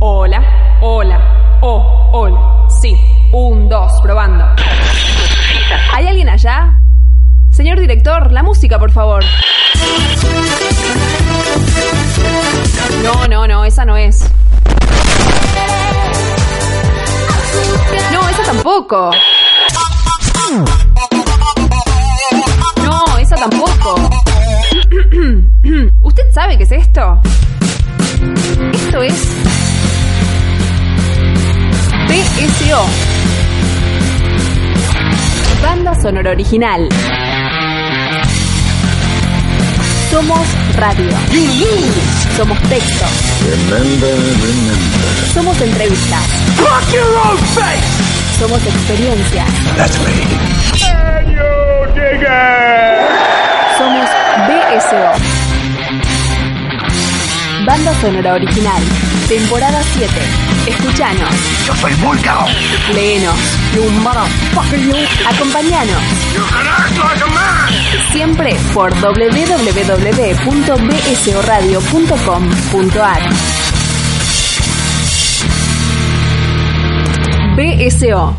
hola, hola, oh, hola. Sí, un, dos, probando. ¿Hay alguien allá? Señor director, la música, por favor. No, no, no, esa no es. No, esa tampoco. No, esa tampoco. ¿Usted sabe qué es esto? Banda sonora original. Somos radio. Somos texto. Somos entrevistas. Somos experiencias. Somos BSO. Banda sonora original. Temporada 7. Escuchanos. Yo soy Vulcano. Léenos. Acompañanos. Siempre por www.bsoradio.com.ar. BSO.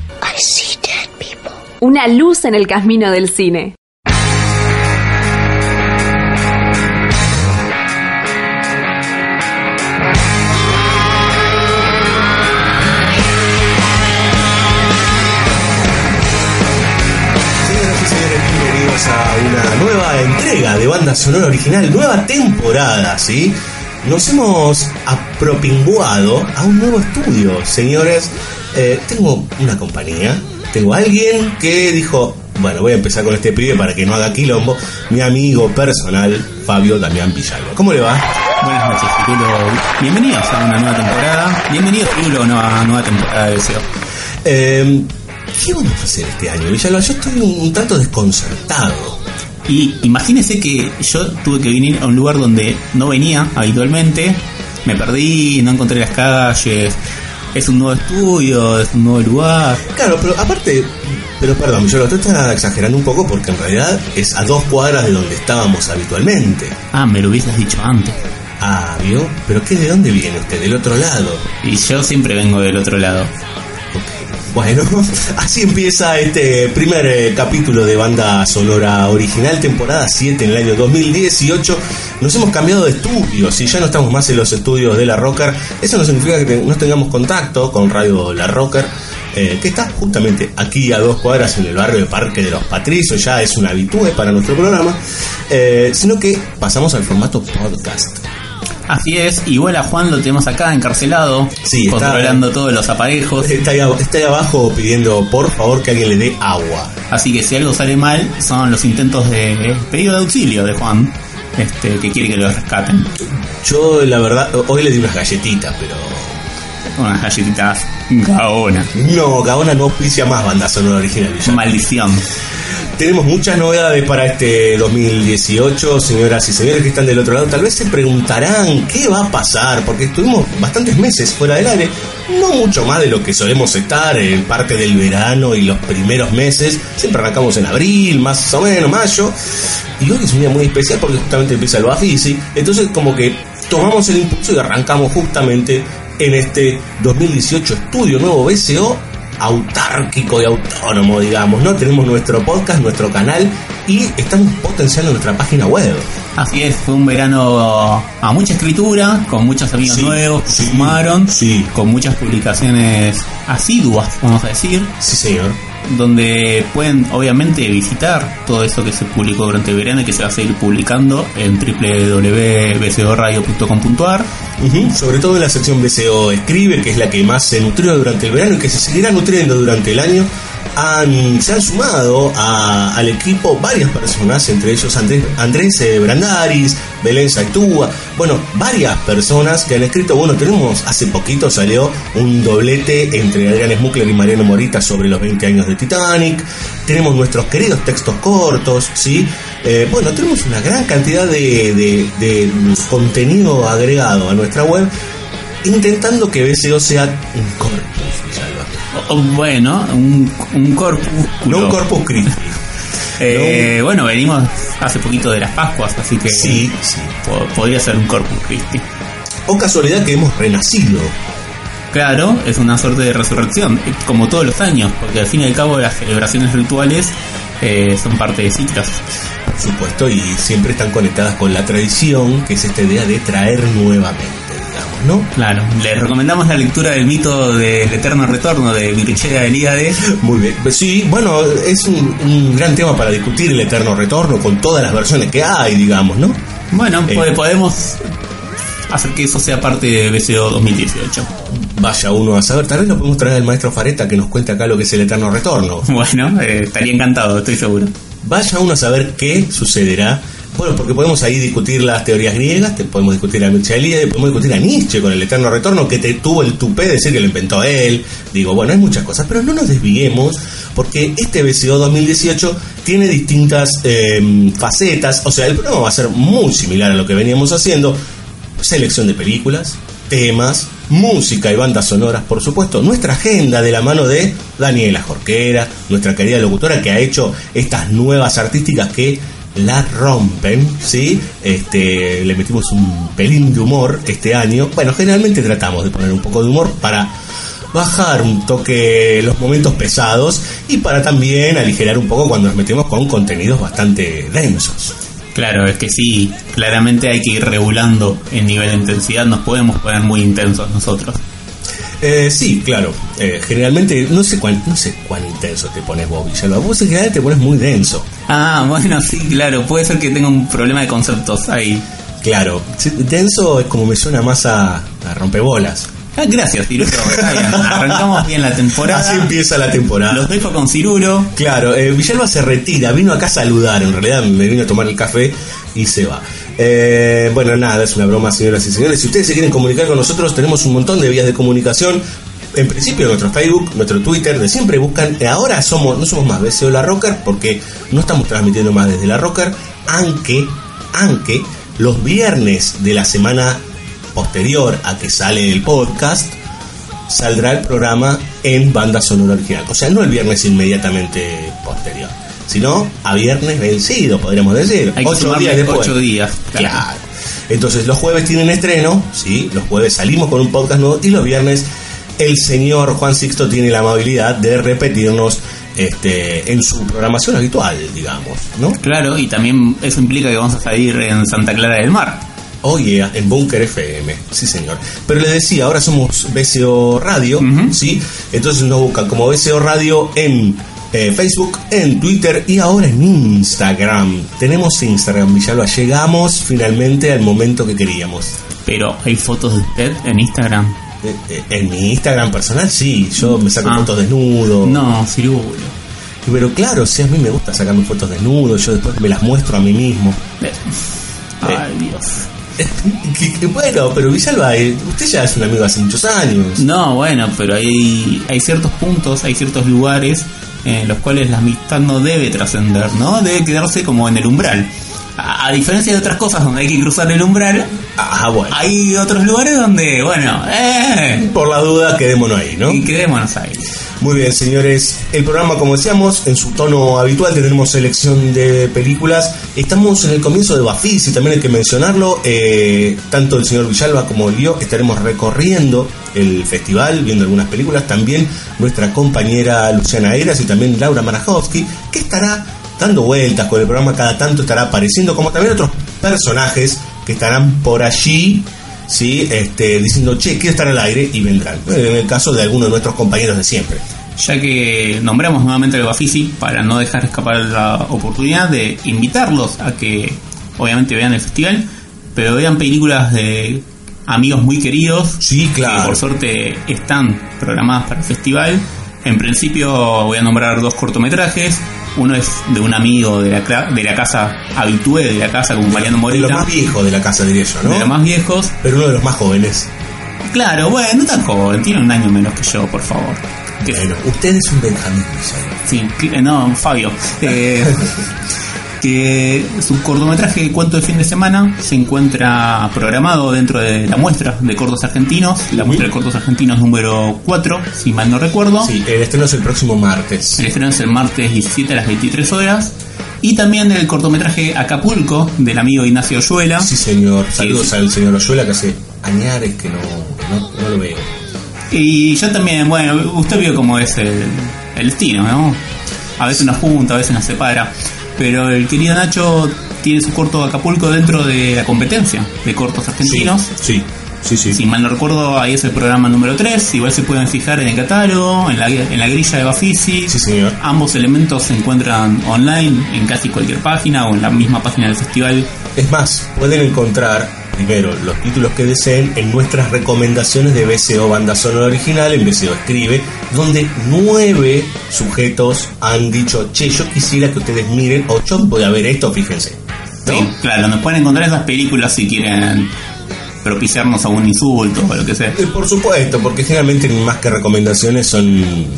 Una luz en el camino del cine. De banda sonora original, nueva temporada, ¿sí? Nos hemos apropinguado a un nuevo estudio, señores. Eh, tengo una compañía, tengo alguien que dijo, bueno, voy a empezar con este pibe para que no haga quilombo, mi amigo personal, Fabio Damián Villalba. ¿Cómo le va? Buenas noches, Pirulo. Bienvenidos a una nueva temporada. Bienvenidos, Pirulo, a una nueva temporada de SEO. Eh, ¿Qué vamos a hacer este año, Villalba? Yo estoy un tanto desconcertado. Y imagínense que yo tuve que venir a un lugar donde no venía habitualmente. Me perdí, no encontré las calles. Es un nuevo estudio, es un nuevo lugar. Claro, pero aparte, pero perdón, yo lo estoy exagerando un poco porque en realidad es a dos cuadras de donde estábamos habitualmente. Ah, me lo hubieses dicho antes. Ah, ¿vio? ¿Pero qué de dónde viene usted? ¿Del otro lado? Y yo siempre vengo del otro lado. Bueno, así empieza este primer eh, capítulo de banda sonora original, temporada 7 en el año 2018. Nos hemos cambiado de estudios y ya no estamos más en los estudios de La Rocker. Eso no significa que no tengamos contacto con Radio La Rocker, eh, que está justamente aquí a dos cuadras en el barrio de Parque de los Patricios, ya es una habitué para nuestro programa, eh, sino que pasamos al formato podcast. Así es, igual a Juan lo tenemos acá encarcelado, Sí, está- controlando todos los aparejos. Está ahí, ab- está ahí abajo pidiendo por favor que alguien le dé agua. Así que si algo sale mal, son los intentos de pedido de auxilio de Juan, este, que quiere que lo rescaten. Yo, la verdad, hoy le di unas galletitas, pero. Unas galletitas gaona. No, Gaona no auspicia más banda sonora original. Maldición. Tenemos muchas novedades para este 2018, señoras y señores que están del otro lado. Tal vez se preguntarán qué va a pasar, porque estuvimos bastantes meses fuera del aire, no mucho más de lo que solemos estar en parte del verano y los primeros meses. Siempre arrancamos en abril, más o menos, mayo. Y hoy es un día muy especial porque justamente empieza el Bafisi. Entonces, como que tomamos el impulso y arrancamos justamente en este 2018 estudio nuevo BCO autárquico y autónomo, digamos, ¿no? Tenemos nuestro podcast, nuestro canal y estamos potenciando nuestra página web. Así es, fue un verano a mucha escritura, con muchos amigos Sí, nuevos que sí, se sumaron, sí. con muchas publicaciones asiduas, vamos a decir, Sí, señor. Donde pueden obviamente visitar todo eso que se publicó durante el verano y que se va a seguir publicando en www.bcoradio.com.ar. Sobre todo en la sección BCO Escribe, que es la que más se nutrió durante el verano y que se seguirá nutriendo durante el año. Se han sumado al equipo varias personas, entre ellos Andrés, Andrés eh, Brandaris, Belén Saitúa, bueno, varias personas que han escrito, bueno, tenemos, hace poquito salió un doblete entre Adrián Smukler y Mariano Morita sobre los 20 años de Titanic, tenemos nuestros queridos textos cortos, ¿sí? Eh, bueno, tenemos una gran cantidad de, contenido agregado a nuestra web, intentando que BCO sea un corpus, bueno, un, un corpúsculo. no un corpus Christi. Eh, Bueno, venimos hace poquito de las Pascuas, así que Sí, sí. po- podría ser un Corpus Christi. O casualidad que hemos renacido. Claro, es una suerte de resurrección, como todos los años, porque al fin y al cabo las celebraciones rituales eh, son parte de ciclos. Por supuesto, y siempre están conectadas con la tradición, que es esta idea de traer nuevamente, ¿no? Claro, les recomendamos la lectura del mito del eterno retorno de Virichea Elíade. Muy bien, Pues sí, bueno, es un, un gran tema para discutir el eterno retorno con todas las versiones que hay, digamos, ¿no? Bueno, Eh. pues podemos hacer que eso sea parte de BCO 2018. Vaya uno a saber, tal vez lo podemos traer al maestro Fareta que nos cuente acá lo que es el eterno retorno. Bueno, eh, estaría encantado, estoy seguro. Vaya uno a saber qué sucederá. Bueno, porque podemos ahí discutir las teorías griegas, te podemos discutir a Mircea Eliade, podemos discutir a Nietzsche con el eterno retorno, que te tuvo el tupé de decir que lo inventó él. Digo, bueno, hay muchas cosas, pero no nos desviemos, porque este BCO 2018 tiene distintas eh, facetas. O sea, el programa va a ser muy similar a lo que veníamos haciendo. Selección de películas, temas, música y bandas sonoras, por supuesto. Nuestra agenda de la mano de Daniela Jorquera, nuestra querida locutora que ha hecho estas nuevas artísticas que la rompen, ¿sí? Este, le metimos un pelín de humor este año. Bueno, generalmente tratamos de poner un poco de humor para bajar un toque los momentos pesados y para también aligerar un poco cuando nos metemos con contenidos bastante densos. Claro, es que sí, claramente hay que ir regulando el nivel de intensidad, nos podemos poner muy intensos nosotros. Eh, sí, claro. Eh, generalmente, no sé cuán, no sé cuán intenso te pones vos, Villalba. Vos en general te pones muy denso. Ah, bueno, sí, claro, puede ser que tenga un problema de conceptos ahí. Claro, denso es como me suena más a, a rompebolas. Ah, gracias, Cirulo. Está bien. Arrancamos bien la temporada. Así empieza la temporada. Los dejo con Cirulo. Claro, eh, Villalba se retira, vino acá a saludar, en realidad me vino a tomar el café y se va. Eh, bueno, nada, es una broma, señoras y señores. Si ustedes se quieren comunicar con nosotros, tenemos un montón de vías de comunicación. En principio, nuestro Facebook, nuestro Twitter, de siempre buscan. eh, Ahora somos, no somos más BCO La Rocker, porque no estamos transmitiendo más desde La Rocker, aunque, aunque los viernes de la semana posterior a que sale el podcast, saldrá el programa en banda sonora original. O sea, no el viernes inmediatamente posterior, sino a viernes vencido, podríamos decir. Hay ocho días después. ocho días, Claro. claro. Entonces, los jueves tienen estreno, ¿sí? Los jueves salimos con un podcast nuevo y los viernes el señor Juan Sixto tiene la amabilidad de repetirnos este, en su programación habitual, digamos, ¿no? Claro, y también eso implica que vamos a salir en Santa Clara del Mar. Oye, en Bunker FM, sí señor. Pero le decía, ahora somos BCO Radio. ¿sí? Entonces nos buscan como BCO Radio en eh, Facebook, en Twitter y ahora en Instagram. Tenemos Instagram, Villalba. Llegamos finalmente al momento que queríamos. Pero hay fotos de usted en Instagram. Eh, En mi Instagram personal, sí, yo me saco Ah. fotos desnudo. No, Cirulo. Pero claro, si a mí me gusta sacarme fotos desnudo, yo después me las muestro a mí mismo. Eh, Ay, Dios. Que- que bueno, pero Villalba, eh, usted ya es un amigo hace muchos años. No, bueno, pero hay, hay ciertos puntos, hay ciertos lugares en los cuales la amistad no debe trascender, ¿no? Debe quedarse como en el umbral. A, a diferencia de otras cosas donde hay que cruzar el umbral, Ah, bueno. hay otros lugares donde, bueno, eh, Por la duda, quedémonos ahí, ¿no? y quedémonos ahí. Muy bien, señores. El programa, como decíamos, en su tono habitual tenemos selección de películas. Estamos en el comienzo de Bafis y también hay que mencionarlo. eh, tanto el señor Villalba como yo estaremos recorriendo el festival, viendo algunas películas. También nuestra compañera Luciana Eras y también Laura Marajowski, que estará dando vueltas con el programa cada tanto, estará apareciendo, como también otros personajes que estarán por allí ¿sí? este, diciendo, che, quiero estar al aire y vendrán. En el caso de algunos de nuestros compañeros de siempre. Ya que nombramos nuevamente el Bafisi para no dejar escapar la oportunidad de invitarlos a que obviamente vean el festival, pero vean películas de amigos muy queridos Sí, que por suerte están programadas para el festival. En principio voy a nombrar dos cortometrajes. Uno es de un amigo de la, de la casa habitué de la casa con Mariano De Morita, los más viejos de la casa, diría yo, ¿no? de los más viejos. Pero uno de los más jóvenes. Claro, bueno, no tan joven, tiene un año menos que yo, por favor. Bueno, usted es un Benjamín Villalba. Sí, no, Fabio. Eh, que su cortometraje de cuento de fin de semana se encuentra programado dentro de la muestra de cortos argentinos, la muestra de cortos argentinos número 4, si mal no recuerdo. Sí, el estreno es el próximo martes. El estreno es el martes 17 a las 23 horas. Y también el cortometraje Acapulco del amigo Ignacio Oyuela. Sí, señor. Saludos al señor Oyuela que hace añares que no, no, no lo veo. Y yo también, bueno, usted vio cómo es el, el destino, ¿no? A veces nos junta, a veces nos separa. Pero el querido Nacho tiene su corto Acapulco dentro de la competencia de cortos argentinos. Sí, sí, sí. Si mal no recuerdo, ahí es el programa número 3. Igual se pueden fijar en el catálogo, en la, en la grilla de Bafisi. Sí, señor. Ambos elementos se encuentran online en casi cualquier página o en la misma página del festival. Es más, pueden encontrar primero los títulos que deseen en nuestras recomendaciones de BCO Banda Sonora Original, en BCO Escribe, donde nueve sujetos han dicho, che, yo quisiera que ustedes miren, o yo voy a ver esto, fíjense. Sí, claro, nos pueden encontrar esas películas si quieren propiciarnos algún insulto o lo que sea. Eh, Por supuesto, porque generalmente más que recomendaciones son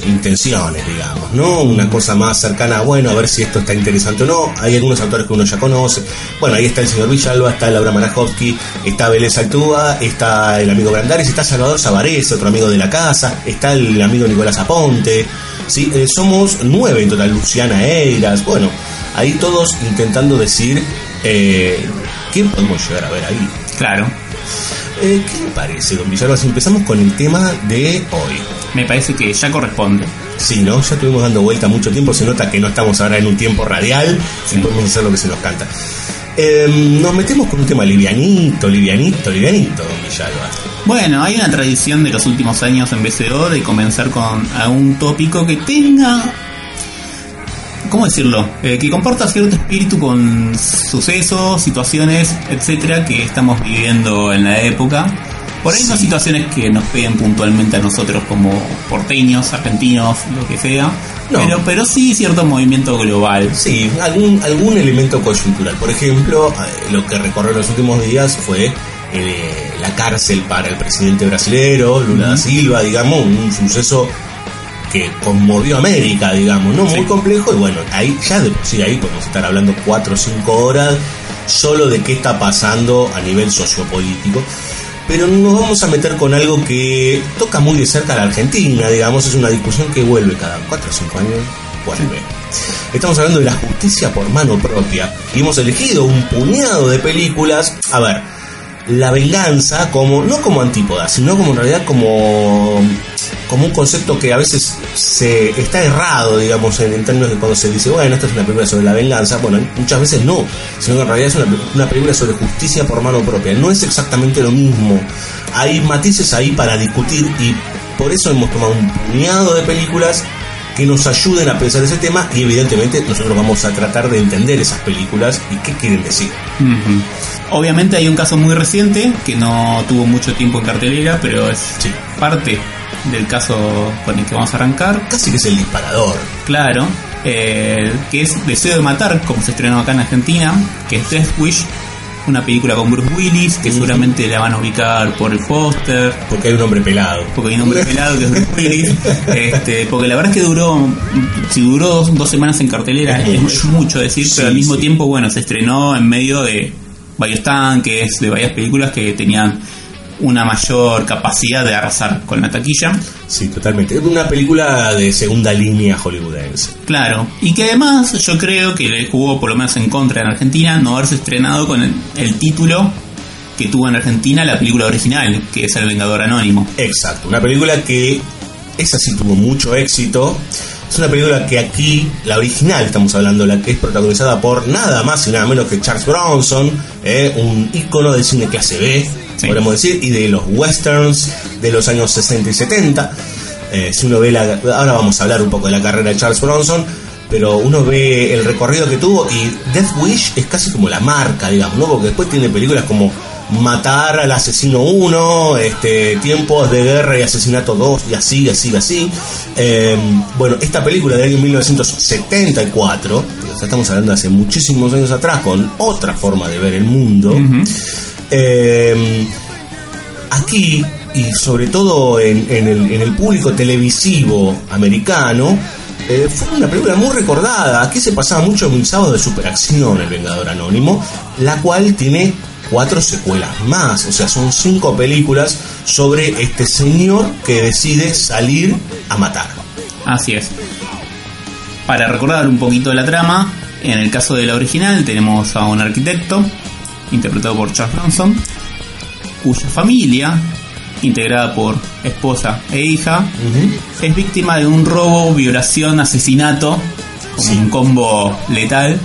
intenciones, digamos, ¿no? Una cosa más cercana a, bueno, a ver si esto está interesante o no. Hay algunos autores que uno ya conoce. Bueno, ahí está el señor Villalba, está Laura Marajowski, está Vélez Altúa, está el amigo Grandares, está Salvador Sabarés, otro amigo de la casa, está el amigo Nicolás Aponte. ¿sí? Eh, somos nueve en total, Luciana Eiras, bueno, ahí todos intentando decir eh, qué podemos llegar a ver ahí. Claro, Eh, ¿Qué le parece, don Villalba? Si empezamos con el tema de hoy. me parece que ya corresponde. Sí, ¿no? Ya estuvimos dando vuelta mucho tiempo, se nota que no estamos ahora en un tiempo radial y podemos hacer lo que se nos canta. Eh, nos metemos con un tema livianito, livianito, livianito, don Villalba. Bueno, hay una tradición de los últimos años en BCO de comenzar con algún tópico que tenga. ¿Cómo decirlo? Eh, que comporta cierto espíritu con sucesos, situaciones, etcétera, que estamos viviendo en la época. Por ahí no Sí. situaciones que nos peguen puntualmente a nosotros como porteños, argentinos, lo que sea. No. Pero, pero sí cierto movimiento global. Sí, algún, algún elemento coyuntural. Por ejemplo, eh, lo que recorrió los últimos días fue eh, la cárcel para el presidente brasilero, Lula da Silva, digamos, un suceso que conmovió a América, digamos, ¿no? Muy complejo y bueno, ahí ya de por sí ahí podemos estar hablando cuatro o cinco horas solo de qué está pasando a nivel sociopolítico. Pero nos vamos a meter con algo que toca muy de cerca a la Argentina, digamos, es una discusión que vuelve cada cuatro o cinco años, vuelve. Estamos hablando de la justicia por mano propia y hemos elegido un puñado de películas. A ver, la venganza como no como antípoda, sino como en realidad como como un concepto que a veces se está errado, digamos, en, en términos de cuando se dice, bueno, esta es una película sobre la venganza, bueno, muchas veces no, sino que en realidad es una, película sobre justicia por mano propia. No es exactamente lo mismo. Hay matices ahí para discutir y por eso hemos tomado un puñado de películas que nos ayuden a pensar ese tema y evidentemente nosotros vamos a tratar de entender esas películas y qué quieren decir. Obviamente hay un caso muy reciente que no tuvo mucho tiempo en cartelera, pero es Sí. parte del caso con el que vamos a arrancar. Casi que es el disparador. Claro, eh, que es Deseo de Matar, como se estrenó acá en Argentina, que es Death Wish, una película con Bruce Willis, que seguramente la van a ubicar por el póster, Porque hay un hombre pelado. porque hay un hombre pelado que es Bruce Willis, este, porque la verdad es que duró, si duró dos, dos semanas en cartelera, Es mucho. es mucho decir, Sí, pero al mismo sí. tiempo, bueno, se estrenó en medio de varios tanques, de varias películas que tenían una mayor capacidad de arrasar con la taquilla. Sí, totalmente. Es una película de segunda línea hollywoodense. Claro, y que además yo creo que le jugó por lo menos en contra en Argentina no haberse estrenado con el, el título que tuvo en Argentina la película original, que es El Vengador Anónimo. Exacto, una película que esa sí tuvo mucho éxito. Es una película que aquí, la original estamos hablando, la que es protagonizada por nada más y nada menos que Charles Bronson, eh, un ícono del cine clase B, Sí. podemos decir, y de los westerns de los años 60 y 70. Eh, si uno ve la, ahora vamos a hablar un poco de la carrera de Charles Bronson, pero uno ve el recorrido que tuvo y Death Wish es casi como la marca, digamos, ¿no? Porque después tiene películas como Matar al asesino 1, este, Tiempos de guerra y asesinato 2 y así, así, así. Eh, bueno, esta película del año 1974, o sea, estamos hablando de hace muchísimos años atrás, con otra forma de ver el mundo. Eh, aquí y sobre todo en, en el, en el público televisivo americano eh, fue una película muy recordada aquí se pasaba mucho en un sábado de superacción el Vengador Anónimo la cual tiene cuatro secuelas más o sea son cinco películas sobre este señor que decide salir a matar Así es. Para recordar un poquito la trama, En el caso de la original tenemos a un arquitecto, interpretado por Charles Bronson, cuya familia, integrada por esposa e hija, es víctima de un robo, violación, asesinato, como un combo letal.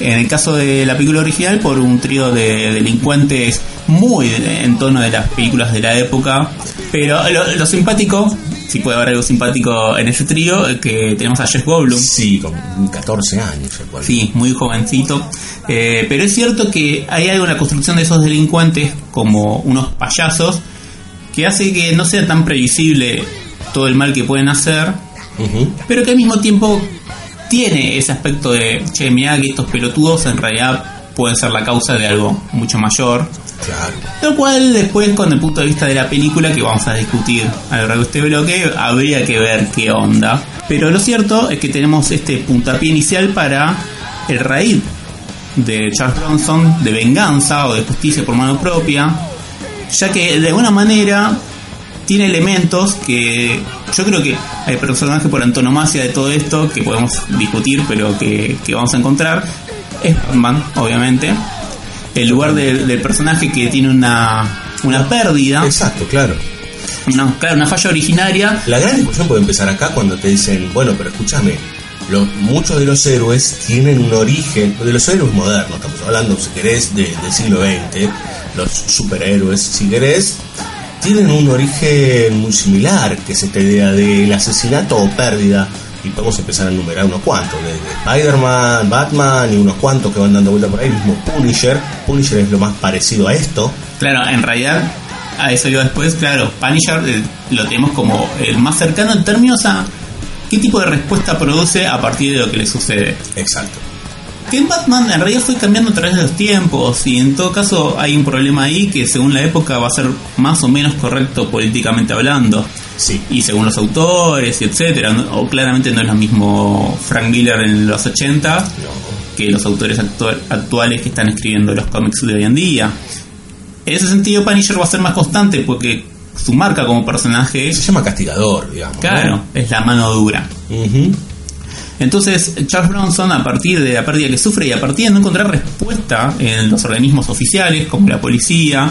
En el caso de la película original, por un trío de delincuentes muy en tono de las películas de la época. Pero lo, lo simpático, si puede haber algo simpático en ese trío, es que tenemos a Jeff Goldblum. Sí, con 14 años, recuerdo. Sí, muy jovencito. Eh, pero es cierto que hay algo en la construcción de esos delincuentes como unos payasos que hace que no sea tan previsible todo el mal que pueden hacer, pero que al mismo tiempo tiene ese aspecto de, che, mirá que estos pelotudos en realidad pueden ser la causa de algo mucho mayor. Claro. Lo cual después con el punto de vista de la película que vamos a discutir a lo largo de este bloque, habría que ver qué onda. Pero lo cierto es que tenemos este puntapié inicial para el raíz de Charles Bronson de venganza o de justicia por mano propia, ya que de alguna manera tiene elementos que yo creo que hay personaje por antonomasia de todo esto que podemos discutir, pero que, que vamos a encontrar. Es Batman, obviamente. El lugar del- del personaje que tiene una, una pérdida, Exacto, claro. una, claro, una falla originaria. La gran discusión puede empezar acá cuando te dicen, bueno, pero escúchame, los, muchos de los héroes tienen un origen, de los héroes modernos, estamos hablando, si querés, de- del siglo XX, los superhéroes, si querés, tienen un origen muy similar, que es esta idea del asesinato o pérdida, y podemos empezar a enumerar unos cuantos, desde Spider-Man, Batman y unos cuantos que van dando vuelta por ahí, mismo Punisher, Punisher es lo más parecido a esto, Claro, en realidad, a eso iba después, claro, Punisher eh, lo tenemos como el más cercano en términos a qué tipo de respuesta produce a partir de lo que le sucede. exacto. Que en Batman en realidad fue cambiando a través de los tiempos y en todo caso hay un problema ahí que según la época va a ser más o menos correcto políticamente hablando Sí, y según los autores y etcétera ¿no? o claramente no es lo mismo Frank Miller en los 80 no, que los autores actua- actuales que están escribiendo los cómics de hoy en día en ese sentido Punisher va a ser más constante porque su marca como personaje se llama castigador, digamos. ¿no? claro es la mano dura Ujú. Entonces, Charles Bronson, a partir de la pérdida que sufre y a partir de no encontrar respuesta en los organismos oficiales, como la policía,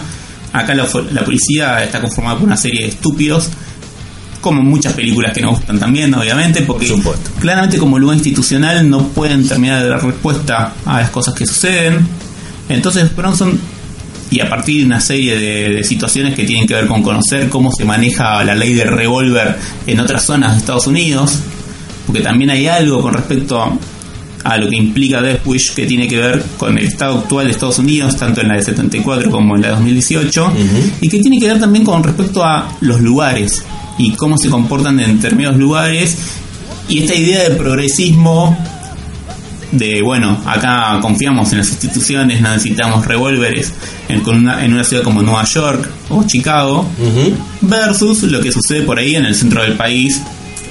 acá la, la policía está conformada por una serie de estúpidos, como muchas películas que nos gustan también, obviamente, porque Por claramente como lugar institucional no pueden terminar de dar respuesta a las cosas que suceden. Entonces, Bronson, y a partir de una serie de, de situaciones que tienen que ver con conocer cómo se maneja la ley del revólver en otras zonas de Estados Unidos, porque también hay algo con respecto a, a lo que implica Death Wish que tiene que ver con el estado actual de Estados Unidos, tanto en la de 74 como en la de 2018, Ujú. y que tiene que ver también con respecto a los lugares y cómo se comportan en determinados lugares, y esta idea de progresismo de bueno, acá confiamos en las instituciones, no necesitamos revólveres en, una, en una ciudad como Nueva York o Chicago, versus lo que sucede por ahí en el centro del país,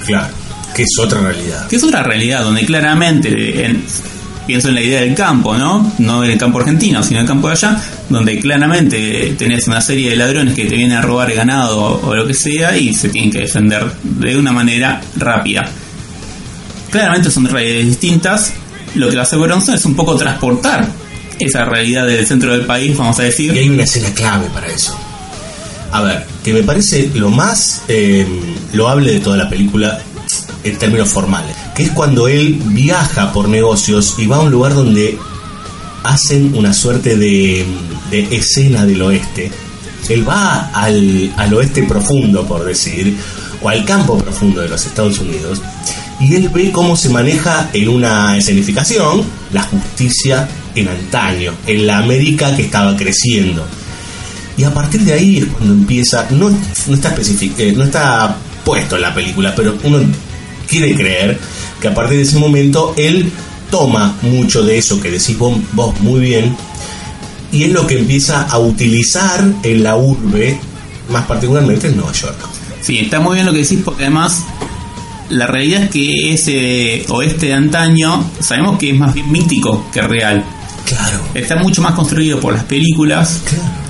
Claro, que es otra realidad. que es otra realidad donde claramente en- pienso en la idea del campo, ¿no? No del campo argentino, sino del campo de allá, donde claramente tenés una serie de ladrones que te vienen a robar ganado o, o lo que sea y se tienen que defender de una manera rápida. Claramente son realidades distintas. Lo que hace Bronson es un poco transportar esa realidad del centro del país, vamos a decir. Y hay una escena clave para eso. A ver, que me parece lo más eh, loable de toda la película en términos formales, que es cuando él viaja por negocios y va a un lugar donde hacen una suerte de, escena del oeste. Él va al, al oeste profundo, por decir, o al campo profundo de los Estados Unidos, y él ve cómo se maneja en una escenificación la justicia en antaño, en la América que estaba creciendo. Y a partir de ahí es cuando empieza, no, no está eh, no está puesto en la película, pero uno quiere creer que a partir de ese momento él toma mucho de eso que decís vos, vos muy bien y es lo que empieza a utilizar en la urbe, más particularmente en Nueva York. Sí, está muy bien lo que decís porque además la realidad es que ese oeste de antaño sabemos que es más bien mítico que real. Claro, Está mucho más construido por las películas. claro.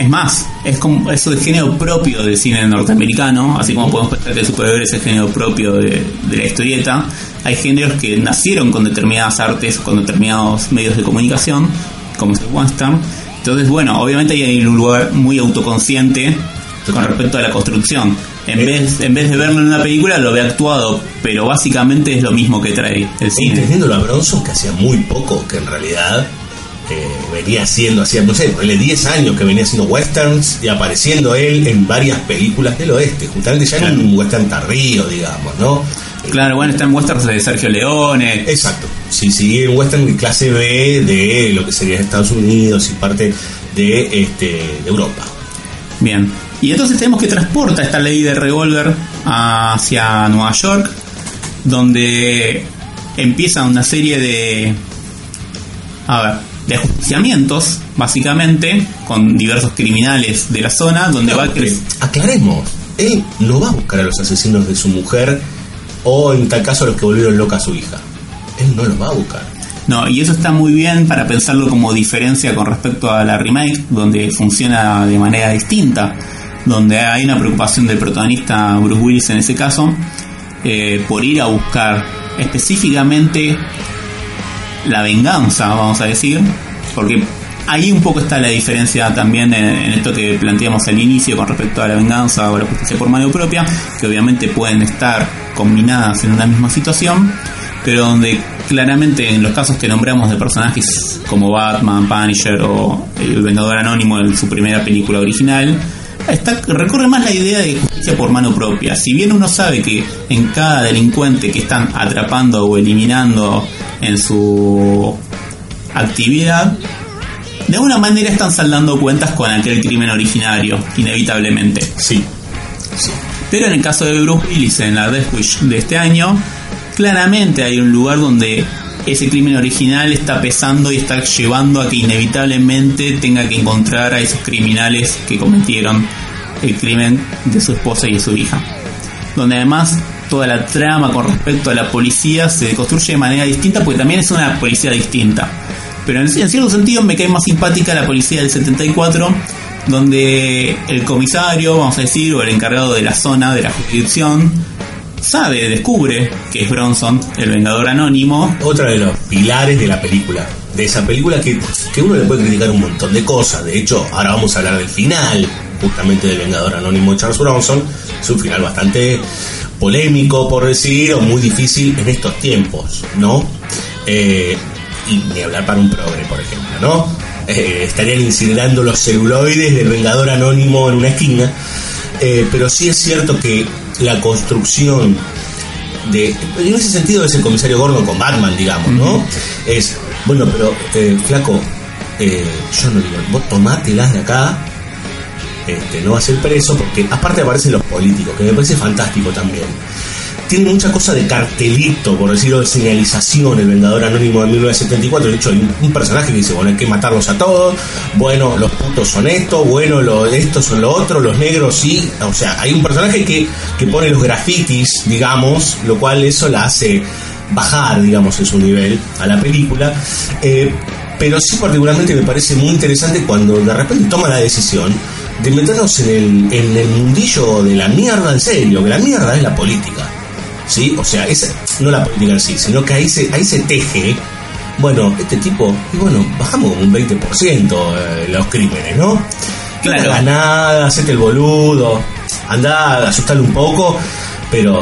Es más, es como eso de género propio del cine norteamericano, así como podemos pensar que el superhéroe es el género propio de, de la historieta, hay géneros que nacieron con determinadas artes, con determinados medios de comunicación, como es el western. Entonces, bueno, obviamente hay un lugar muy autoconsciente con respecto a la construcción. En Eh. vez, en vez de verlo en una película, lo ve actuado, pero básicamente es lo mismo que trae el cine. Entendiéndolo a Bronson, que hacía muy poco, que en realidad eh, venía haciendo, hacía, no sé, ponele 10 años que venía haciendo westerns y apareciendo él en varias películas del oeste, justamente ya en un western tardío, digamos, ¿no? Claro, bueno, está en westerns de Sergio Leone. Exacto, sí, sí, un western de clase B de lo que sería Estados Unidos y parte de, este, de Europa. Bien. Y entonces tenemos que transporta esta ley de revólver hacia Nueva York, donde empieza una serie de. A ver, de ajusticiamientos, básicamente, con diversos criminales de la zona, donde va a aclaremos, él no va a buscar a los asesinos de su mujer o en tal caso a los que volvieron loca a su hija. Él no los va a buscar. No, y eso está muy bien para pensarlo como diferencia con respecto a la remake, donde funciona de manera distinta, donde hay una preocupación del protagonista Bruce Willis en ese caso, eh, por ir a buscar específicamente la venganza, vamos a decir, porque ahí un poco está la diferencia también en, esto que planteamos al inicio con respecto a la venganza o la justicia por mano propia, que obviamente pueden estar combinadas en una misma situación, pero donde claramente en los casos que nombramos de personajes como Batman, Punisher o El Vengador Anónimo en su primera película original, está, recorre más la idea de justicia por mano propia. Si bien uno sabe que en cada delincuente que están atrapando o eliminando en su actividad, de alguna manera están saldando cuentas con aquel crimen originario, inevitablemente. Sí, sí. Pero en el caso de Bruce Willis en la Death Wish de este año, claramente hay un lugar donde ese crimen original está pesando y está llevando a que inevitablemente tenga que encontrar a esos criminales que cometieron el crimen de su esposa y de su hija. Donde además toda la trama con respecto a la policía se construye de manera distinta porque también es una policía distinta. Pero en, cierto sentido me cae más simpática la policía del 74 donde el comisario, vamos a decir, o el encargado de la zona, de la jurisdicción, sabe, descubre que es Bronson, el vengador anónimo, Otra de los pilares de la película. De esa película que, que uno le puede criticar un montón de cosas. De hecho, ahora vamos a hablar del final, justamente del Vengador Anónimo Charles Bronson. Es un final bastante polémico, por decir, o muy difícil en estos tiempos, ¿no? Eh, y ni hablar para un progre, por ejemplo, ¿no? Eh, estarían incinerando los celuloides del Vengador Anónimo en una esquina. Eh, pero sí es cierto que la construcción de en ese sentido es el comisario Gordon con Batman digamos no es bueno pero eh, flaco eh, yo no digo vos tomátelas de acá este, no vas a ser preso porque aparte aparecen los políticos que me parece fantástico también tiene mucha cosa de cartelito, por decirlo, de señalización, el Vengador Anónimo de 1974. De hecho, hay un, personaje que dice, bueno, hay que matarlos a todos, bueno, los putos son estos, bueno, lo, estos son lo otro, los negros sí. O sea, hay un personaje que, que pone los grafitis, digamos, lo cual eso la hace bajar, digamos, en su nivel a la película. Eh, pero sí particularmente me parece muy interesante cuando de repente toma la decisión de meternos en el, en el mundillo de la mierda en serio, que la mierda es la política. ¿Sí? O sea, es, no la política en sí, sino que ahí se, ahí se teje, bueno, este tipo, y bueno, bajamos un 20% eh, los crímenes, ¿no? Claro. No nada, hacete el boludo, anda, asustarle un poco, pero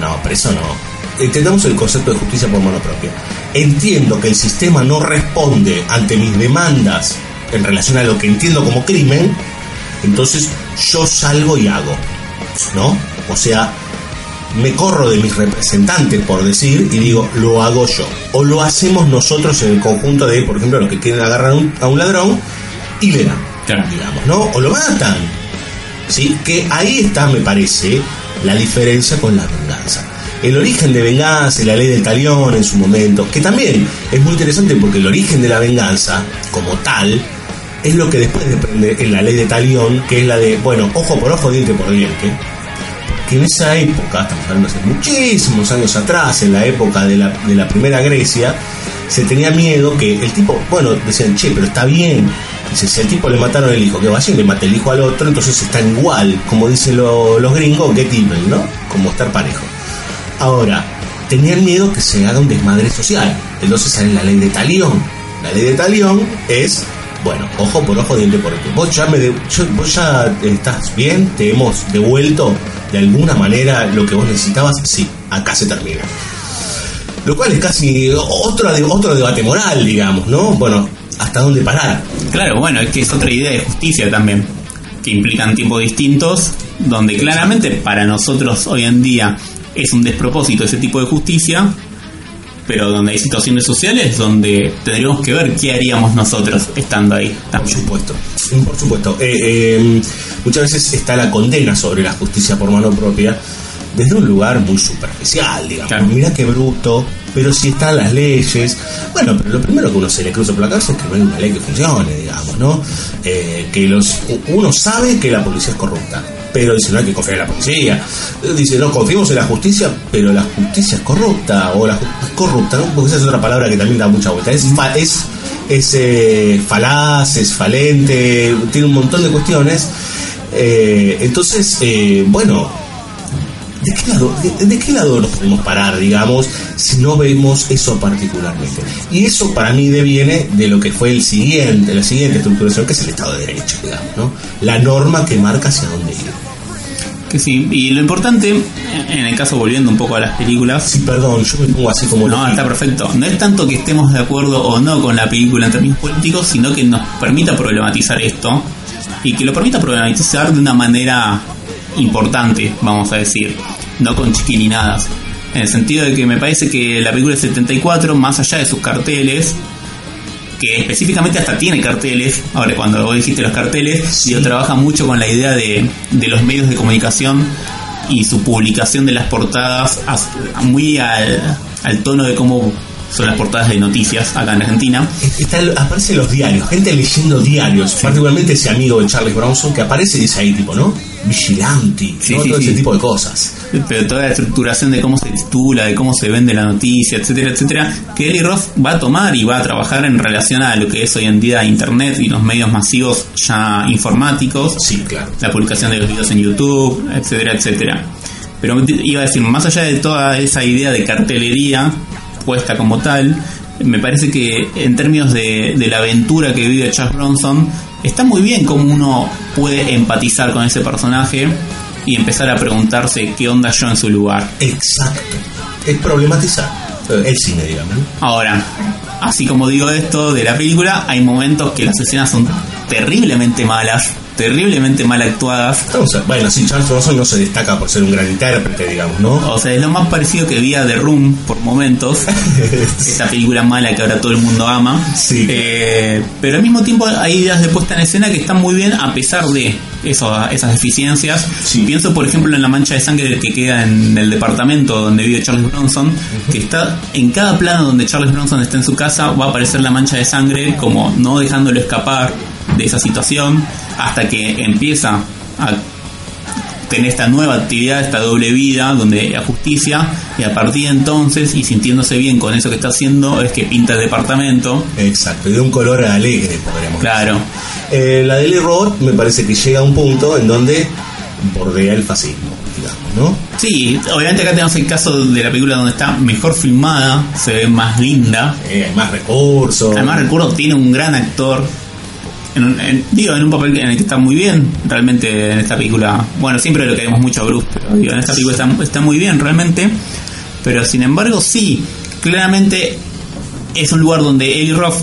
no, preso no. Entendamos el concepto de justicia por mano propia. Entiendo que el sistema no responde ante mis demandas en relación a lo que entiendo como crimen, entonces yo salgo y hago, ¿no? O sea, me corro de mis representantes, por decir, y digo, lo hago yo. O lo hacemos nosotros en el conjunto de, por ejemplo, los que quieren agarrar a un, a un ladrón y le dan, Claro. digamos, ¿no? O lo matan. ¿Sí? Que ahí está, me parece, la diferencia con la venganza. El origen de venganza y la ley del talión en su momento, que también es muy interesante porque el origen de la venganza, como tal, es lo que después depende en la ley de talión, que es la de, bueno, ojo por ojo, diente por diente que en esa época, estamos hablando hace muchísimos años atrás, en la época de la, de la primera Grecia, se tenía miedo que el tipo, bueno, decían, che, pero está bien, Dice, si al tipo le mataron el hijo, que vaya y le mate el hijo al otro, entonces están igual, como dicen lo- los gringos, get even, ¿no? Como estar parejo. Ahora, tenían miedo que se haga un desmadre social. Entonces sale la ley de talión. La ley de talión es, bueno, ojo por ojo, diente por diente. Vos ya, me de- yo- vos ya estás bien, te hemos devuelto de alguna manera lo que vos necesitabas. Sí, acá se termina. Lo cual es casi otro, otro debate moral, digamos, ¿no? Bueno, ¿hasta dónde parar? Claro, bueno, es que es otra idea de justicia también, que implican tiempos distintos, donde claramente para nosotros hoy en día es un despropósito ese tipo de justicia, pero donde hay situaciones sociales donde tendríamos que ver qué haríamos nosotros estando ahí. Por supuesto, por supuesto. Eh, eh, muchas veces está la condena sobre la justicia por mano propia desde un lugar muy superficial, digamos. Claro. Mira qué bruto, pero si están las leyes. Bueno, pero lo primero que uno se le cruza por la cabeza es que no hay una ley que funcione, digamos, ¿no? Eh, que los uno sabe que la policía es corrupta, pero dice no hay que confiar en la policía. Dice no confiemos en la justicia, pero la justicia es corrupta o la es corrupta, ¿no? Porque esa es otra palabra que también da mucha vuelta. Es es es eh, falaz, es falente, tiene un montón de cuestiones. Eh, entonces, eh, bueno, ¿de qué, lado, de, de qué lado nos podemos parar, digamos, si no vemos eso particularmente? Y eso para mí deviene de lo que fue el siguiente, la siguiente estructuración, que es el Estado de Derecho, digamos, ¿no? La norma que marca hacia dónde ir. Que sí, y lo importante, en el caso volviendo un poco a las películas, Sí, perdón, yo me pongo así como... No, está perfecto. No es tanto que estemos de acuerdo o no con la película en términos políticos, sino que nos permita problematizar esto y que lo permita problematizar de una manera importante, vamos a decir, no con chiquilinadas. En el sentido de que me parece que la película del 74, más allá de sus carteles, que específicamente hasta tiene carteles, ahora cuando vos dijiste los carteles, digo, trabaja mucho con la idea de, de los medios de comunicación y su publicación de las portadas as- muy al, al tono de cómo son las portadas de noticias acá en Argentina. Está, aparece en los diarios, gente leyendo diarios, particularmente ese amigo de Charles Bronson que aparece y dice ahí tipo, ¿no? Vigilante, Sí, ¿no? sí, todo ese tipo de cosas. Pero toda la estructuración de cómo se titula, de cómo se vende la noticia, etcétera, etcétera, que Eli Roth va a tomar y va a trabajar en relación a lo que es hoy en día Internet y los medios masivos ya informáticos. Sí, claro. la publicación de los videos en YouTube, etcétera, etcétera. Pero iba a decir, más allá de toda esa idea de cartelería puesta como tal, me parece que en términos de, de la aventura que vive Charles Bronson, está muy bien cómo uno puede empatizar con ese personaje y empezar a preguntarse qué onda yo en su lugar. Exacto. Es problematizar eh, el cine, digamos. Ahora, así como digo esto de la película, hay momentos que las escenas son terriblemente malas, terriblemente mal actuadas. Bueno, sí, Charles Bronson no se destaca por ser un gran intérprete, digamos, ¿no? O sea, es lo más parecido que vi a The Room por momentos. Esta película mala que ahora todo el mundo ama. Sí. Eh, pero al mismo tiempo hay ideas de puesta en escena que están muy bien a pesar de eso, esas deficiencias. Sí. Pienso, por ejemplo, en la mancha de sangre que queda en el departamento donde vive Charles Bronson, que está en cada plano donde Charles Bronson está en su casa, va a aparecer la mancha de sangre como no dejándolo escapar de esa situación hasta que empieza a tener esta nueva actividad, esta doble vida, donde la justicia, y a partir de entonces, y sintiéndose bien con eso que está haciendo, es que pinta el departamento. Exacto, y de un color alegre, podríamos Claro, decir. Eh, la de Lee me parece que llega a un punto en donde bordea el fascismo, digamos, ¿no? sí, obviamente acá tenemos el caso de la película donde está mejor filmada, se ve más linda. Eh, hay más recursos. Además, recuerdo, tiene un gran actor. En un, en- digo, en un papel en el que está muy bien, realmente en esta película. Bueno, siempre lo queremos mucho a Bruce, pero digo, en esta película está, muy bien, realmente. Pero sin embargo, sí, claramente es un lugar donde Eli Roth,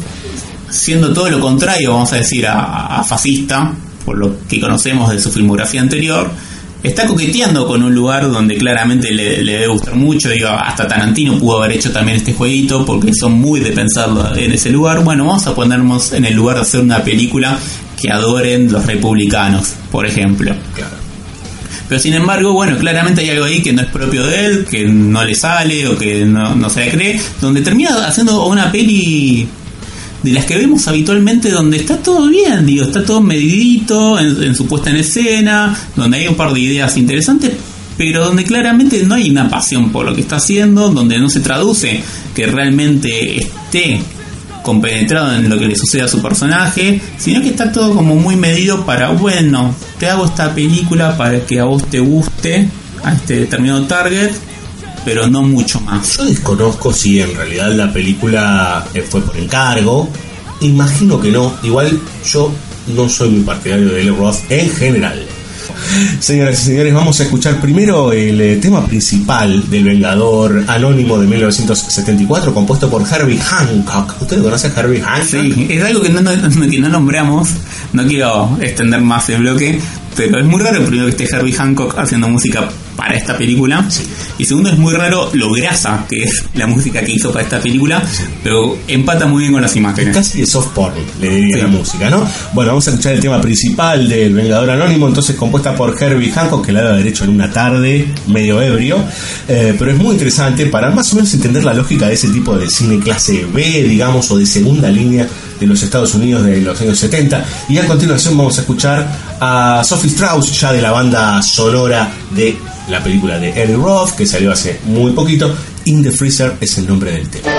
siendo todo lo contrario, vamos a decir, a fascista, por lo que conocemos de su filmografía anterior, está coqueteando con un lugar donde claramente le, le debe gustar mucho. Digo, hasta Tarantino pudo haber hecho también este jueguito porque son muy de pensarlo en ese lugar. Bueno, vamos a ponernos en el lugar de hacer una película que adoren los republicanos, por ejemplo. Claro. Pero sin embargo, bueno, claramente hay algo ahí que no es propio de él, que no le sale o que no, no se le cree, donde termina haciendo una peli de las que vemos habitualmente donde está todo bien, digo, está todo medidito en, en su puesta en escena, donde hay un par de ideas interesantes, pero donde claramente no hay una pasión por lo que está haciendo, donde no se traduce que realmente esté compenetrado en lo que le sucede a su personaje, sino que está todo como muy medido para, bueno, te hago esta película para que a vos te guste a este determinado target, pero no mucho más. Yo desconozco si en realidad la película eh, fue por encargo. Imagino que no. Igual yo no soy muy partidario de Eli Roth en general. Señoras y señores, vamos a escuchar primero el eh, tema principal del Vengador Anónimo de 1974, compuesto por Herbie Hancock. ¿Usted conoce a Herbie Hancock? Sí, es algo que no, no, que no nombramos, no quiero extender más el bloque, pero es muy raro primero que esté Herbie Hancock haciendo música para esta película. Y segundo, es muy raro lo grasa que es la música que hizo para esta película, pero empata muy bien con las imágenes. casi de soft porn, le diría la música, ¿no? Bueno, vamos a escuchar el tema principal del Vengador Anónimo, entonces compuesta por Herbie Hancock, que la da derecho en una tarde, medio ebrio, eh, pero es muy interesante para más o menos entender la lógica de ese tipo de cine clase B, digamos, o de segunda línea de los Estados Unidos de los años 70. Y a continuación vamos a escuchar a Sophie Strauss, ya de la banda sonora de la película de Eddie Roth, que salió hace muy poquito. In the Freezer es el nombre del tema.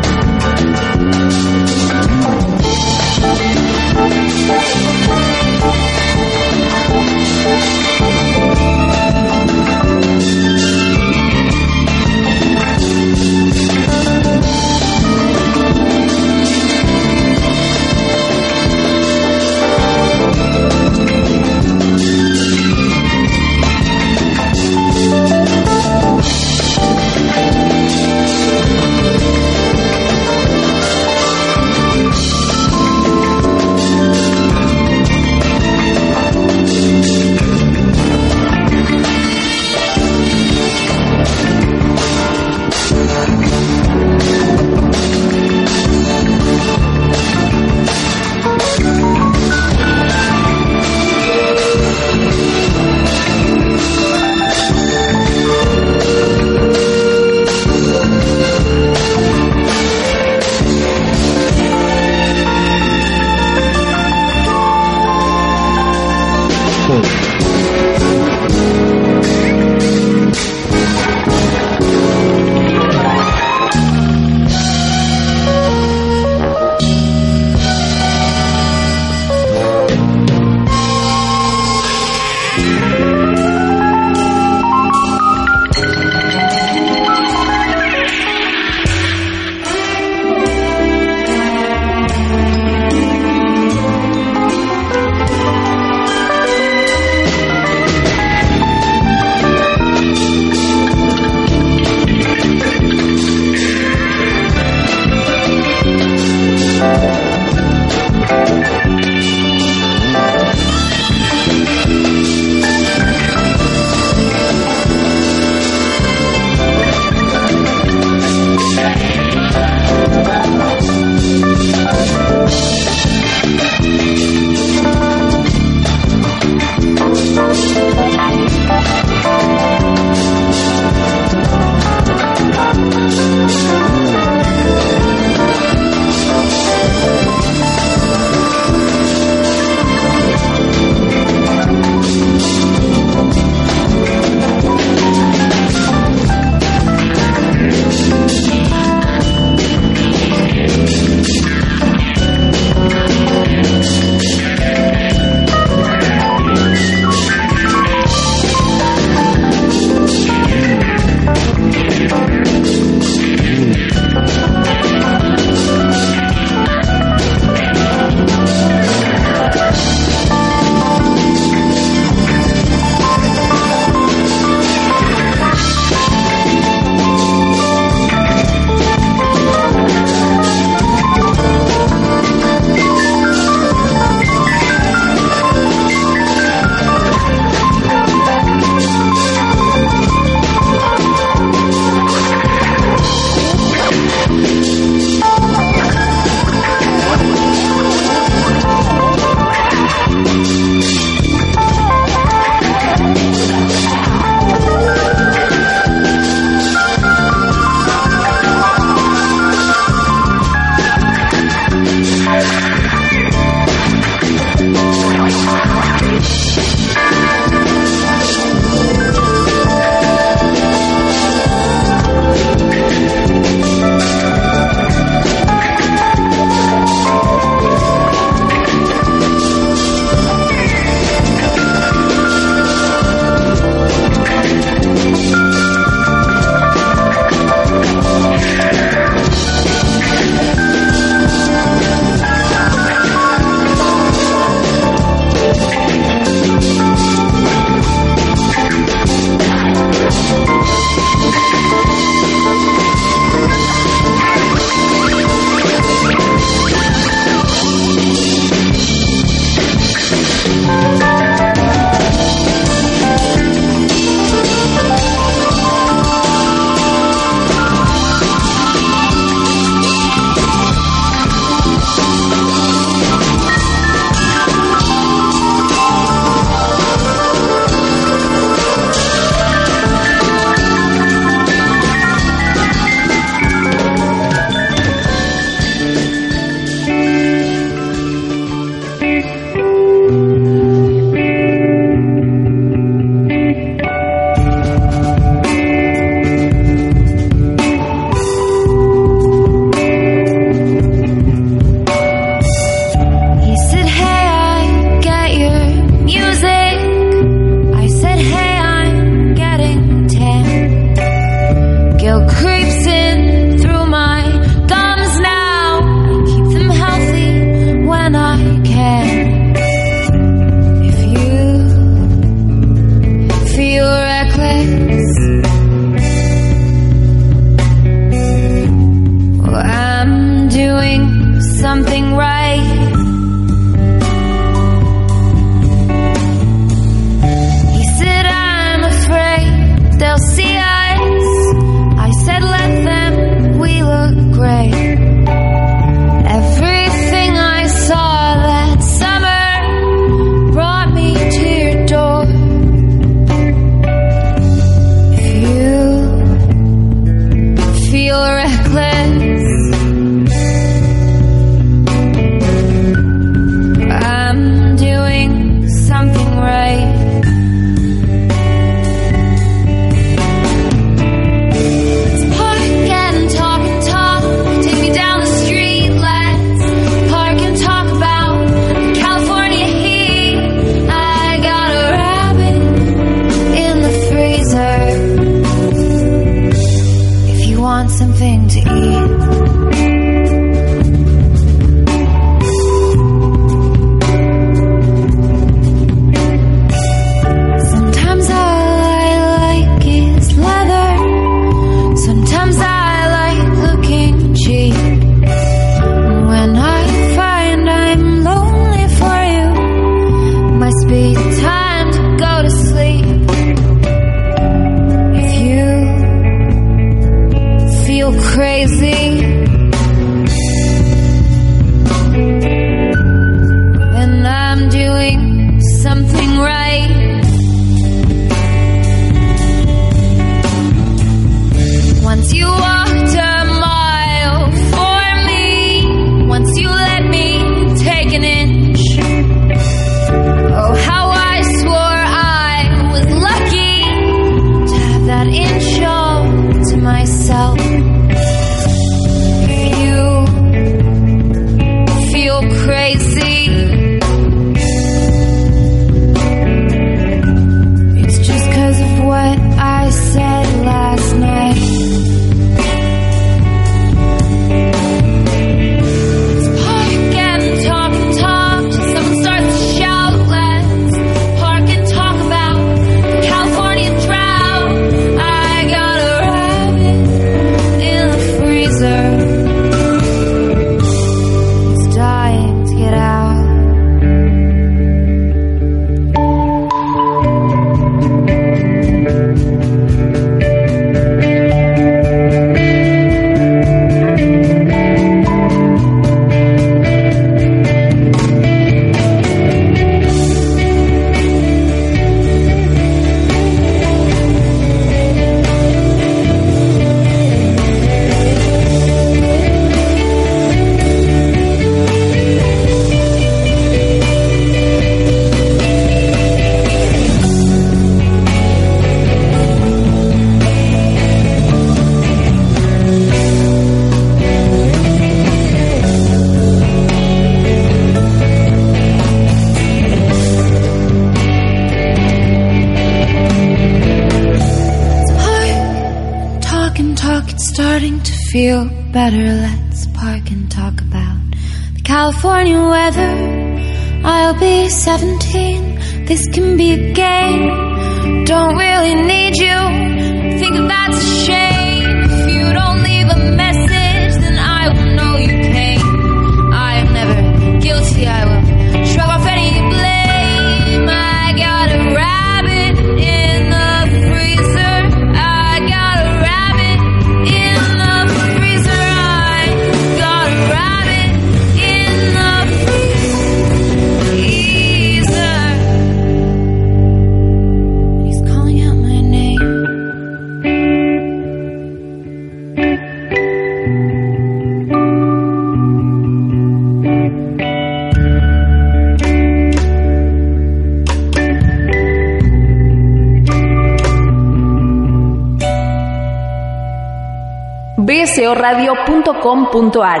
bsoradio.com.ar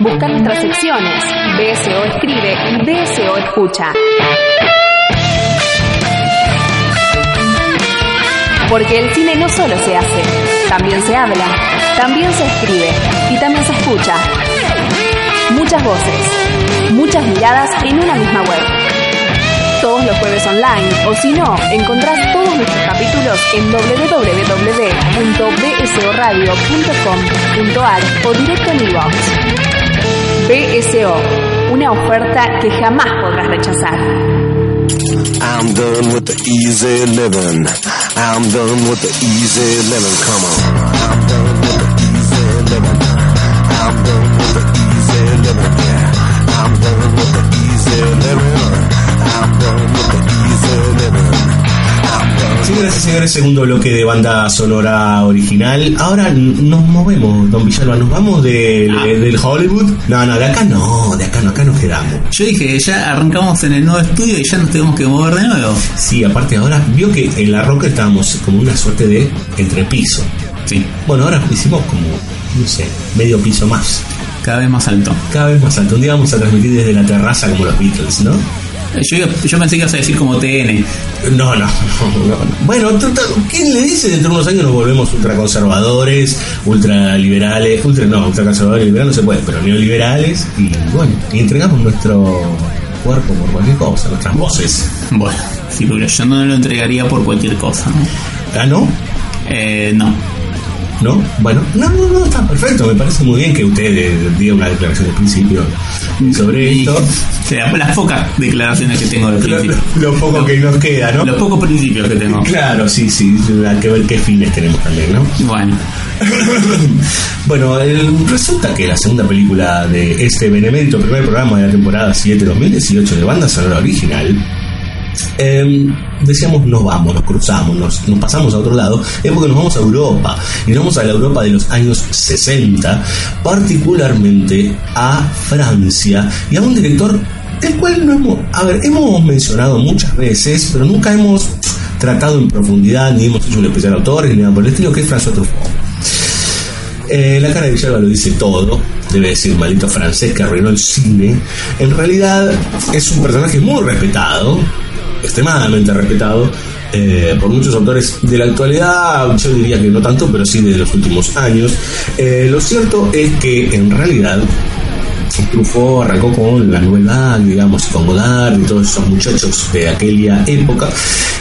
Busca nuestras secciones. BSO escribe BSO escucha. Porque el cine no solo se hace, también se habla, también se escribe y también se escucha. Muchas voces, muchas miradas en una misma web. Todos los jueves online, o si no, encontrás todos nuestros capítulos en www.bsoradio.com.ar o directo en iVoox. BSO, una oferta que jamás podrás rechazar. I'm done with the easy living. I'm done with the easy living. Come on. I'm done with the easy living. I'm done with the easy living. Yeah. I'm done with the easy living. Señoras y señores, segundo bloque de banda sonora original. Ahora nos movemos, don Villalba, nos vamos de- Ah. de- del Hollywood. No, no, de acá no, de acá no, acá nos quedamos. Yo dije, ya arrancamos en el nuevo estudio y ya nos tenemos que mover de nuevo. Sí, aparte ahora vio que en la roca estábamos como una suerte de entrepiso. Sí, Bueno, ahora hicimos como, no sé, medio piso más. cada vez más alto. Cada vez más alto. Un día vamos a transmitir desde la terraza como los Beatles, ¿no? Yo, yo pensé que ibas a decir como TN. No, no, no, no. Bueno, ¿quién le dice dentro de unos años nos volvemos ultraconservadores, ultraliberales? Ultra, no, ultraconservadores y liberales no se puede, pero neoliberales y bueno, y entregamos nuestro cuerpo por cualquier cosa, nuestras voces. Bueno, sí, pero yo no lo entregaría por cualquier cosa. ¿no? ¿Ah, no? Eh, no. ¿No? Bueno, no, no, no, está perfecto. Me parece muy bien que usted eh, diga una declaración de principio sobre esto. o sea, las pocas declaraciones que tengo de Lo, principio. lo poco que nos queda, ¿no? Los pocos principios que tengo. Claro, sí, sí, hay que ver qué fines tenemos también, ¿no? Bueno, Bueno, el- resulta que la segunda película de este benemérito primer programa de la temporada 7-2018 de banda sonora original, em, decíamos nos vamos, nos cruzamos, nos, pasamos a otro lado, es porque nos vamos a Europa, y nos vamos a la Europa de los años 60, particularmente a Francia, y a un director del cual no hemos mencionado muchas veces, pero nunca hemos tratado en profundidad, ni hemos hecho un especial autor, ni nada por el estilo, que es François Truffaut. Eh, la cara de Villalba lo dice todo. Debe decir maldito francés que arruinó el cine. En realidad es un personaje muy respetado, extremadamente respetado eh, por muchos autores de la actualidad. Yo diría que no tanto, pero sí de los últimos años. Eh, lo cierto es que en realidad Truffaut arrancó con la novedad, digamos, con Godard y todos esos muchachos de aquella época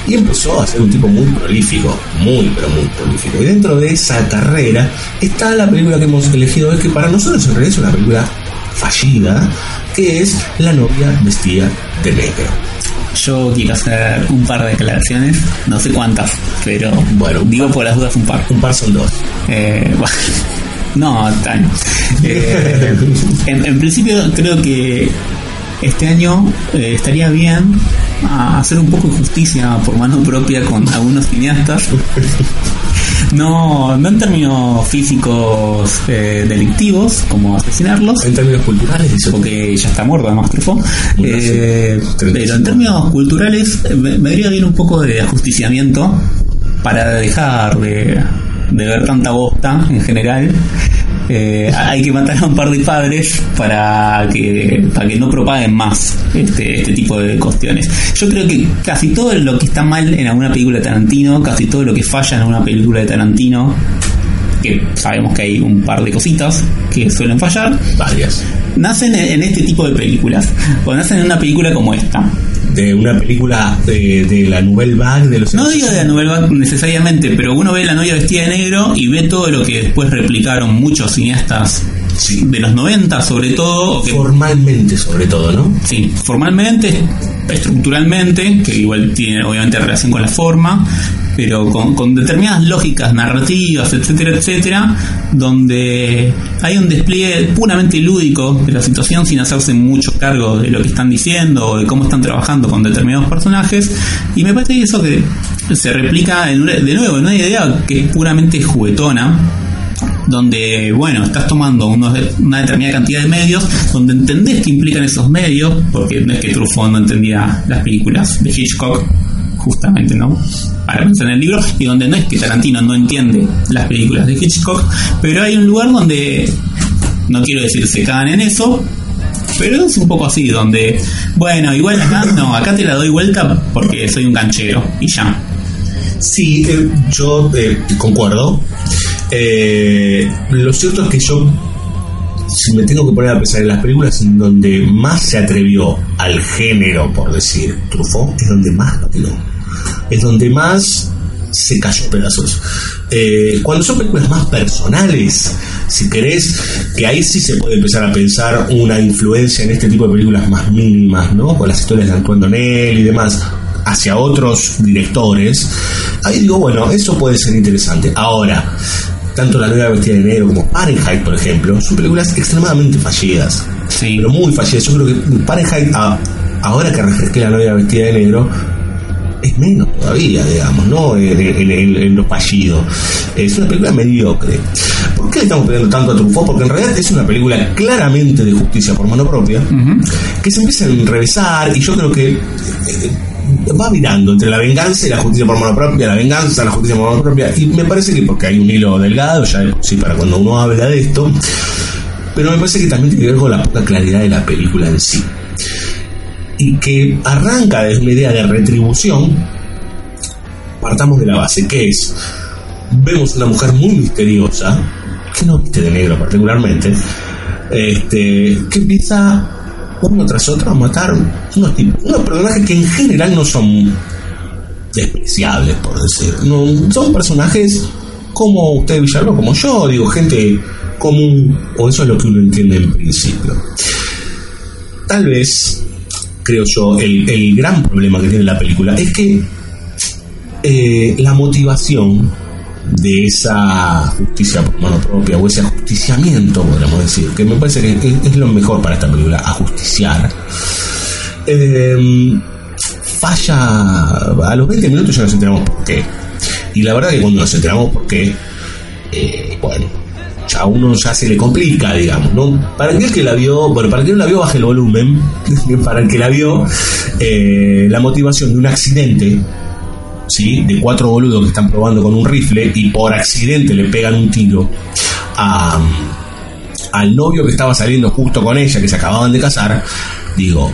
y empezó a ser un tipo muy prolífico, muy pero muy prolífico. Y dentro de esa carrera está la película que hemos elegido hoy, que para nosotros en realidad es una película fallida, que es La novia vestida de negro. Yo quiero hacer un par de declaraciones, no sé cuántas, pero Bueno, digo por las dudas un par. Un par son dos. Eh, bueno, no, tan. Eh, en, en principio creo que este año eh, estaría bien a hacer un poco de justicia por mano propia con algunos cineastas. No, no en términos físicos eh, delictivos, como asesinarlos, En términos culturales, porque ya está muerto además. Bueno, Eh, pero 35. en términos culturales eh, me, me vendría bien un poco de ajusticiamiento para dejar de, de ver tanta bosta en general. Eh, hay que matar a un par de padres para que para que no propaguen más este, este tipo de cuestiones. Yo creo que casi todo lo que está mal en alguna película de Tarantino, casi todo lo que falla en alguna película de Tarantino, que sabemos que hay un par de cositas que suelen fallar, Varias. nacen en este tipo de películas, o nacen en una película como esta. De una película de, de la Nouvelle Vague de los No digo de la 60. Nouvelle Vague necesariamente, pero uno ve la novia vestida de negro y ve todo lo que después replicaron muchos cineastas Sí. de los 90 sobre todo, que Formalmente, sobre todo, ¿no? Sí, formalmente, estructuralmente, que igual tiene obviamente relación con la forma, pero con, con determinadas lógicas narrativas, etcétera, etcétera, donde hay un despliegue puramente lúdico de la situación sin hacerse mucho cargo de lo que están diciendo o de cómo están trabajando con determinados personajes, y me parece que eso que se replica en de nuevo en una idea que es puramente juguetona, donde, bueno, estás tomando unos una determinada cantidad de medios, donde entendés que implican esos medios, porque no es que Truffaut no entendía las películas de Hitchcock, justamente, ¿no? Para pensar en el libro, y donde no es que Tarantino no entiende las películas de Hitchcock, pero hay un lugar donde, no quiero decir se cagan en eso, pero es un poco así, donde, bueno, igual acá no, acá te la doy vuelta porque soy un canchero, y ya. Sí, eh, yo eh, concuerdo. Eh, lo cierto es que yo, si me tengo que poner a pensar en las películas en donde más se atrevió al género, por decir, Truffaut, es donde más lo tiró. Es donde más se cayó a pedazos. Eh, cuando son películas más personales, si querés, que ahí sí se puede empezar a pensar una influencia en este tipo de películas más mínimas, ¿no? Con las historias de Antoine Donnell y demás, hacia otros directores. Ahí digo, bueno, eso puede ser interesante. Ahora, tanto La Nueva Vestida de Negro como Fahrenheit, por ejemplo, son películas extremadamente fallidas. Sí. Pero muy fallidas. Yo creo que Fahrenheit, a- ahora que refresqué La Novia Vestida de Negro, es menos todavía, digamos, ¿no? En, lo fallido. Es una película mediocre. ¿Por qué le estamos pidiendo tanto a Truffaut? Porque en realidad es una película claramente de justicia por mano propia, que se empieza a enrevesar y yo creo que eh, va virando entre la venganza y la justicia por mano propia, la venganza, la justicia por mano propia, y me parece que porque hay un hilo delgado, ya sí para cuando uno habla de esto, pero me parece que también tiene que ver con la poca claridad de la película en sí y que arranca desde una idea de retribución, partamos de la base, que es, vemos una mujer muy misteriosa, que no viste de negro particularmente, este, que empieza uno tras otro a matar unos tipos, unos personajes que en general no son despreciables, por decir, no, son personajes como usted Villalba, como yo, digo, gente común, o eso es lo que uno entiende en principio. Tal vez creo yo, el, el gran problema que tiene la película es que eh, la motivación de esa justicia por mano propia o ese ajusticiamiento, podríamos decir, que me parece que es, lo mejor para esta película, ajusticiar, eh, falla a los 20 minutos ya nos enteramos por qué. Y la verdad que cuando nos enteramos por qué, eh, bueno, a uno ya se le complica, digamos, ¿no? Para aquel que la vio, bueno, para el que no la vio, baje el volumen. para el que la vio, eh, la motivación de un accidente, ¿sí? De cuatro boludos que están probando con un rifle y por accidente le pegan un tiro a, al novio que estaba saliendo justo con ella, que se acababan de casar, digo,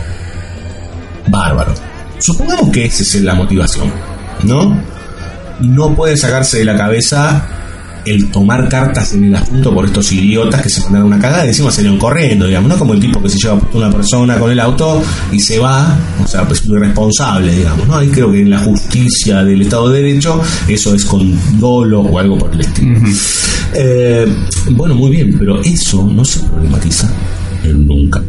bárbaro. Supongamos que esa es la motivación, ¿no? No puede sacarse de la cabeza el tomar cartas en el asunto por estos idiotas que se mandaron una cagada y encima salieron corriendo, digamos, no como el tipo que se lleva una persona con el auto y se va, o sea, pues irresponsable, digamos, ¿no? Ahí creo que en la justicia del Estado de Derecho eso es con dolo o algo por el estilo. Eh, bueno, muy bien, pero eso no se problematiza nunca,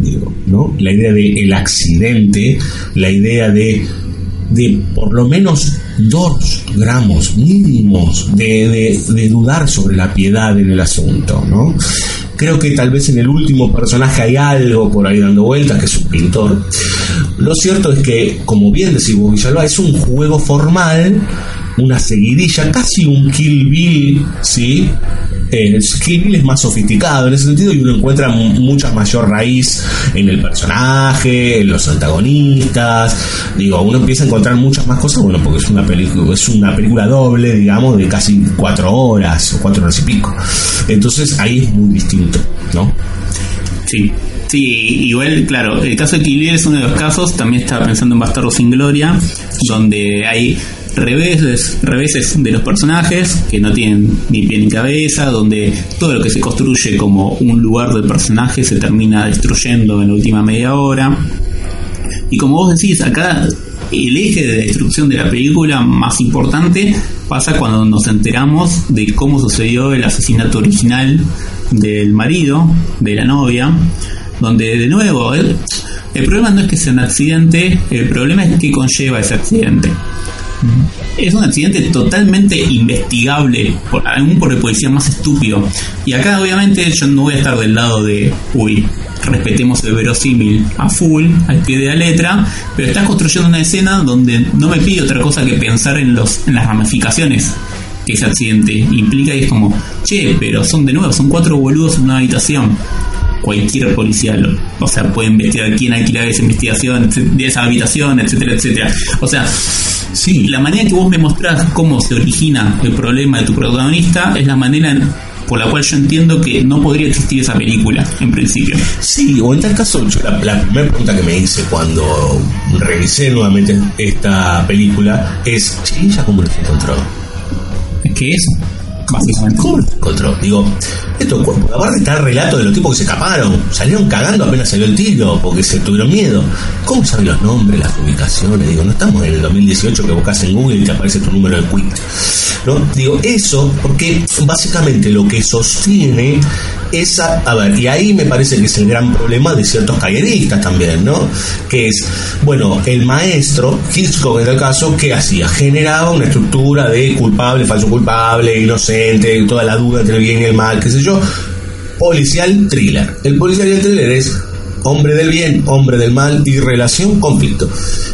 digo, ¿no? La idea de el accidente, la idea de de por lo menos dos gramos mínimos de, de, de, dudar sobre la piedad en el asunto, ¿no? Creo que tal vez en el último personaje hay algo por ahí dando vueltas, que es un pintor. Lo cierto es que, como bien decimos Villalba, es un juego formal, una seguidilla, casi un Kill Bill, ¿sí? El Bill es más sofisticado en ese sentido y uno encuentra mucha mayor raíz en el personaje, en los antagonistas. Digo, uno empieza a encontrar muchas más cosas, bueno, porque es una película, es una película doble, digamos, de casi cuatro horas o cuatro horas y pico. Entonces ahí es muy distinto, ¿no? Sí. Sí, igual, claro, el caso de Kill Bill es uno de los casos, también estaba pensando en Bastardo sin Gloria, donde hay reveses, reveses de los personajes que no tienen ni pie ni cabeza, donde todo lo que se construye como un lugar del personaje se termina destruyendo en la última media hora. Y como vos decís, acá el eje de destrucción de la película más importante pasa cuando nos enteramos de cómo sucedió el asesinato original del marido, de la novia, donde de nuevo el, el problema no es que sea un accidente, el problema es que conlleva ese accidente. Es un accidente totalmente investigable, por, aún por el policía más estúpido. Y acá obviamente yo no voy a estar del lado de, uy, respetemos el verosímil a full, al pie de la letra, pero estás construyendo una escena donde no me pide otra cosa que pensar en, los, en las ramificaciones que ese accidente implica y es como, che, pero son de nuevo, son cuatro boludos en una habitación. Cualquier policía, lo- o sea, puede investigar quién alquila esa investigación, de esa habitación, etcétera, etcétera. O sea, sí, la manera en que vos me mostrás cómo se origina el problema de tu protagonista es la manera en- por la cual yo entiendo que no podría existir esa película, en principio. Sí, o en tal caso, yo la, la primera pregunta que me hice cuando revisé nuevamente esta película es, che, ¿ella cómo los encontró? Es que eso, básicamente. ¿Cómo encontró? Digo, esto, cu- aparte está el relato de los tipos que se escaparon, salieron cagando apenas salió el tiro, porque se tuvieron miedo. ¿Cómo saben los nombres, las ubicaciones? Digo, no estamos en el 2018 que buscas en Google y te aparece tu número de quit. ¿No? Digo, eso, porque básicamente lo que sostiene esa, a ver, y ahí me parece que es el gran problema de ciertos calleristas también, ¿no? Que es, bueno, el maestro, Hitchcock en tal caso, ¿qué hacía? Generaba una estructura de culpable, falso culpable, inocente, toda la duda entre el bien y el mal, qué sé yo. Policial thriller. El policial y el thriller es hombre del bien, hombre del mal y relación, conflicto.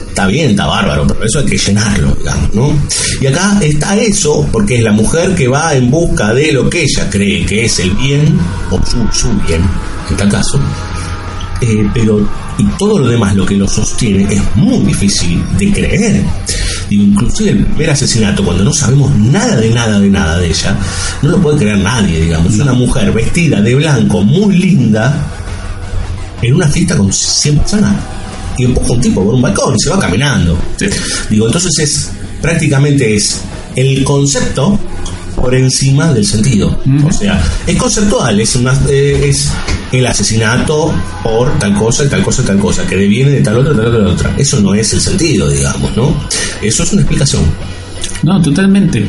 Está bien, está bárbaro, pero eso hay que llenarlo, digamos, ¿no? Y acá está eso, porque es la mujer que va en busca de lo que ella cree que es el bien, o su, su bien, en tal caso, eh, pero y todo lo demás lo que lo sostiene es muy difícil de creer. Digo, inclusive el primer asesinato, cuando no sabemos nada de nada de nada de ella, no lo puede creer nadie, digamos. Una mujer vestida de blanco, muy linda, en una fiesta con 100 personas. Y empuja un tipo por un balcón y se va caminando. Digo, entonces es prácticamente es el concepto por encima del sentido. O sea, es conceptual, es, una, eh, es el asesinato por tal cosa y tal cosa y tal cosa, que deviene de tal otra, tal otra, tal otra. Eso no es el sentido, digamos, ¿no? Eso es una explicación. No, totalmente.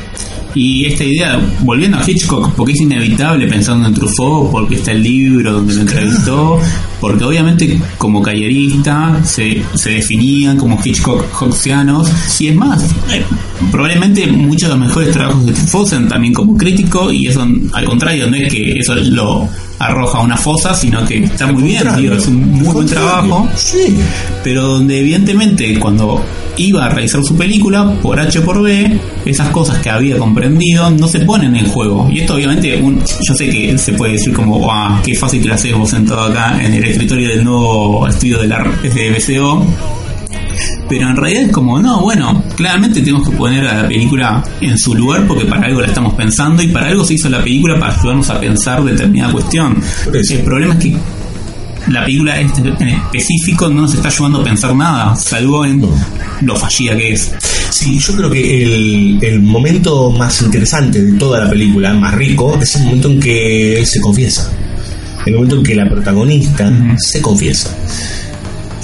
Y esta idea, volviendo a Hitchcock, porque es inevitable pensando en Truffaut, porque está el libro donde lo entrevistó, porque obviamente como callerista se, se definían como Hitchcock Hawksianos, y es más, eh, probablemente muchos de los mejores trabajos de Truffaut sean también como crítico, y eso al contrario, no es que eso lo arroja una fosa, sino que está muy bien, digo, es un muy buen trabajo Sí. pero donde evidentemente cuando iba a realizar su película, por H por B, esas cosas que había comprendido no se ponen en juego. Y esto obviamente, un- yo sé que se puede decir como, ah, qué fácil que lo haces vos sentado acá en el escritorio del nuevo estudio de la de BCO. Pero en realidad es como, no, bueno, claramente tenemos que poner a la película en su lugar porque para algo la estamos pensando y para algo se hizo la película para ayudarnos a pensar determinada cuestión. El problema es que la película este en específico no nos está ayudando a pensar nada, salvo en lo fallida que es. Sí, yo creo que el, el momento más interesante de toda la película, más rico, es el momento en que se confiesa. El momento en que la protagonista se confiesa.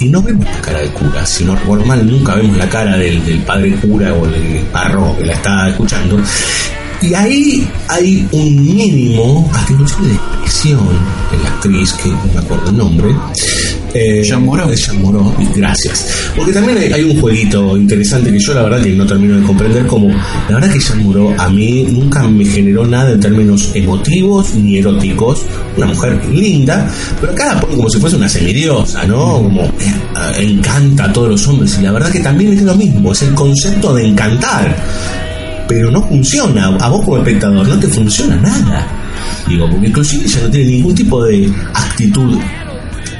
Y no vemos la cara del cura, si no recuerdo mal, nunca vemos la cara del, del padre cura o del párroco que la está escuchando. Y ahí hay un mínimo, hasta inclusive de expresión de la actriz, que no me acuerdo el nombre. Eh, Jean Moreau. de Jean Moreau, gracias. Porque también hay, hay un jueguito interesante que yo la verdad que no termino de comprender como, la verdad que Jean Moreau a mí nunca me generó nada en términos emotivos ni eróticos. Una mujer linda, pero acá la pone como si fuese una semidiosa, ¿no? Como eh, encanta a todos los hombres. Y la verdad que también es lo mismo, es el concepto de encantar pero no funciona. A vos como espectador no te funciona nada. Digo, porque inclusive ella no tiene ningún tipo de actitud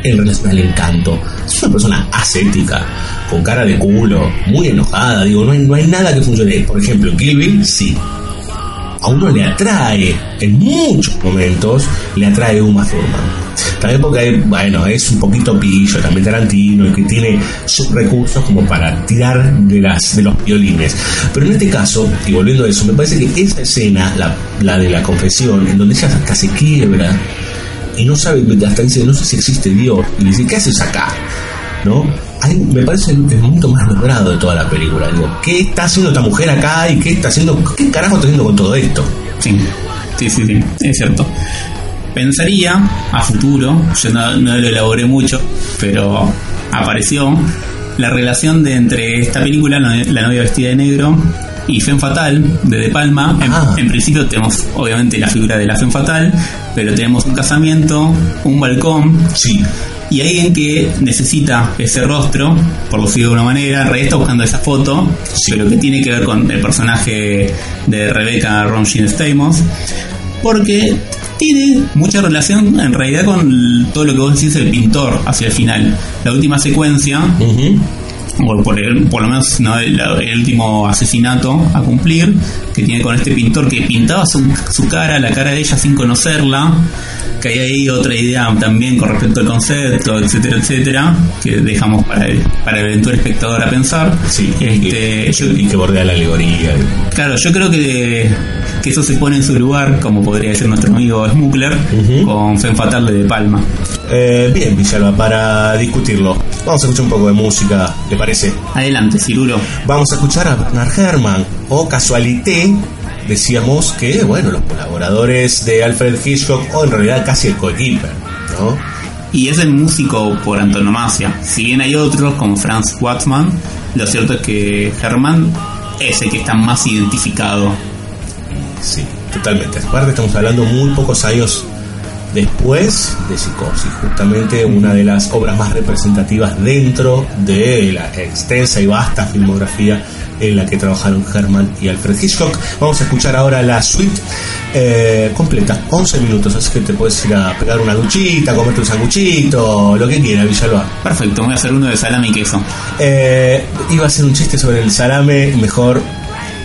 en relación al encanto. Es una persona ascética, con cara de culo, muy enojada. Digo, no hay, no hay nada que funcione. Por ejemplo, Kill Bill, sí. A uno le atrae, en muchos momentos, le atrae Uma Thurman. Porque, hay- bueno, es un poquito pillo también Tarantino y que tiene sus recursos como para tirar de, las, de los violines. Pero en este caso, y volviendo a eso, me parece que esa escena, la, la de la confesión, en donde ella hasta se quiebra y no sabe, hasta dice, no sé si existe Dios, y dice, ¿qué haces acá? ¿No? Me parece el, el momento más logrado de toda la película. Digo, ¿qué está haciendo esta mujer acá y qué está haciendo, qué carajo está haciendo con todo esto? Sí, sí, sí, sí, es cierto. Pensaría a futuro, yo no, no lo elaboré mucho, pero apareció la relación de entre esta película, La novia vestida de negro, y Femme Fatal de De Palma. En, Ah. en principio tenemos obviamente la figura de la Femme Fatal, pero tenemos un casamiento, un balcón, Sí, y alguien que necesita ese rostro, por decirlo de una manera, Rey está buscando esa foto, Sí. pero que tiene que ver con el personaje de Rebecca Romijn Stamos, porque tiene mucha relación en realidad con todo lo que vos decís el pintor hacia el final. La última secuencia, o por, el- por lo menos ¿no? el, el último asesinato a cumplir, que tiene con este pintor que pintaba su, su cara, la cara de ella sin conocerla, que hay ahí otra idea también con respecto al concepto, etcétera, etcétera, que dejamos para el, para el eventual espectador a pensar. sí, Este, y, yo- y que bordea la alegoría. Claro, yo creo que, que eso se pone en su lugar, como podría decir nuestro amigo Smuggler, con Fatal de De Palma. Eh, bien, Villalba, para discutirlo, vamos a escuchar un poco de música, ¿le parece? Adelante, Cirulo. Vamos a escuchar a Bernard Herrmann, o casualité, decíamos que, bueno, los colaboradores de Alfred Hitchcock, o en realidad casi el coequiper, ¿no? Y es el músico por antonomasia. Si bien hay otros como Franz Watzmann, lo cierto es que Herman es el que está más identificado. Sí, totalmente. Aparte estamos hablando muy pocos años después de Psicosis, justamente una de las obras más representativas dentro de la extensa y vasta filmografía en la que trabajaron Herman y Alfred Hitchcock. Vamos a escuchar ahora la suite eh, completa, 11 minutos, así que te puedes ir a pegar una duchita, comerte un sanguchito, lo que quieras, Villalba. Perfecto, voy a hacer uno de salami y queso. Eh, iba a hacer un chiste sobre el salame, mejor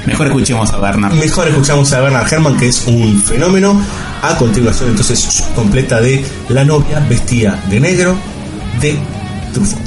Mejor escuchemos a Bernard. Mejor escuchamos a Bernard Herrmann, que es un fenómeno. A continuación, entonces, completa de La novia vestida de negro de Truffaut.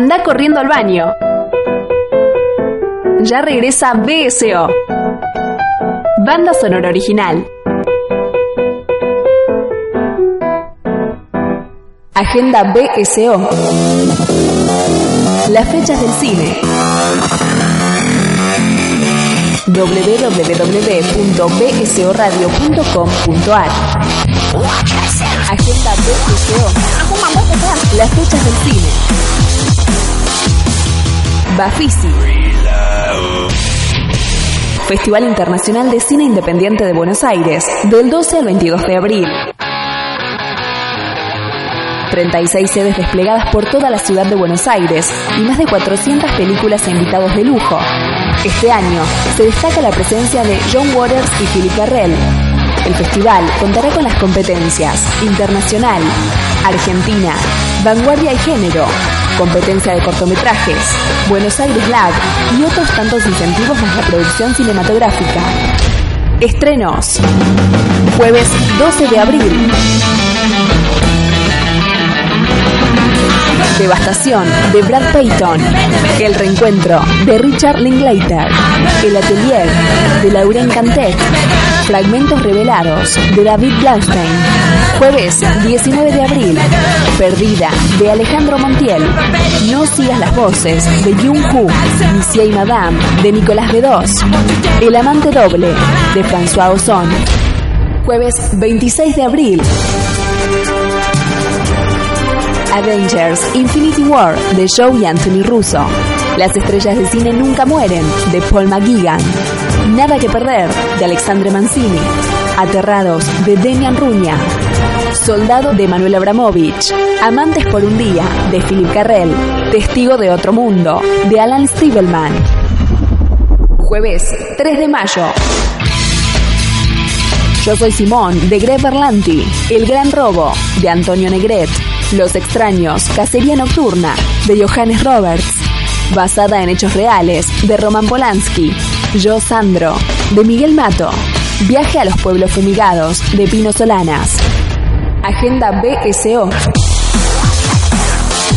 Anda corriendo al baño. Ya regresa BSO. Banda sonora original. Agenda BSO. Las fechas del cine. www.bsoradio.com.ar Agenda BSO. Las fechas del cine. Bafisi. Festival Internacional de Cine Independiente de Buenos Aires, del 12 al 22 de abril. 36 sedes desplegadas por toda la ciudad de Buenos Aires y más de 400 películas e invitados de lujo. Este año se destaca la presencia de John Waters y Philip Carrell. El festival contará con las competencias Internacional, Argentina, Vanguardia y Género, competencia de cortometrajes, Buenos Aires Lab y otros tantos incentivos más la producción cinematográfica. Estrenos. Jueves 12 de abril. Devastación de Brad Payton. El reencuentro de Richard Linklater. El atelier de Lauren Cantet. Fragmentos revelados de David Blaustein. Jueves 19 de abril. Perdida de Alejandro Montiel. No sigas las voces de Jung Hu. Monsieur y Madame de Nicolás B2. El amante doble de François Ozon. Jueves 26 de abril. Avengers Infinity War de Joe y Anthony Russo. Las estrellas de cine nunca mueren de Paul McGuigan. Nada que perder de Alexandre Mancini. Aterrados de Demian Ruña. Soldado de Manuel Abramovich. Amantes por un día de Philip Carrell. Testigo de otro mundo de Alan Stiebelman. Jueves 3 de mayo. Yo soy Simón de Greg Berlanti. El gran robo de Antonio Negret. Los extraños, Cacería Nocturna, de Johannes Roberts, basada en hechos reales, de Roman Polanski, Yo Sandro, de Miguel Mato, Viaje a los pueblos fumigados, de Pino Solanas, Agenda BSO,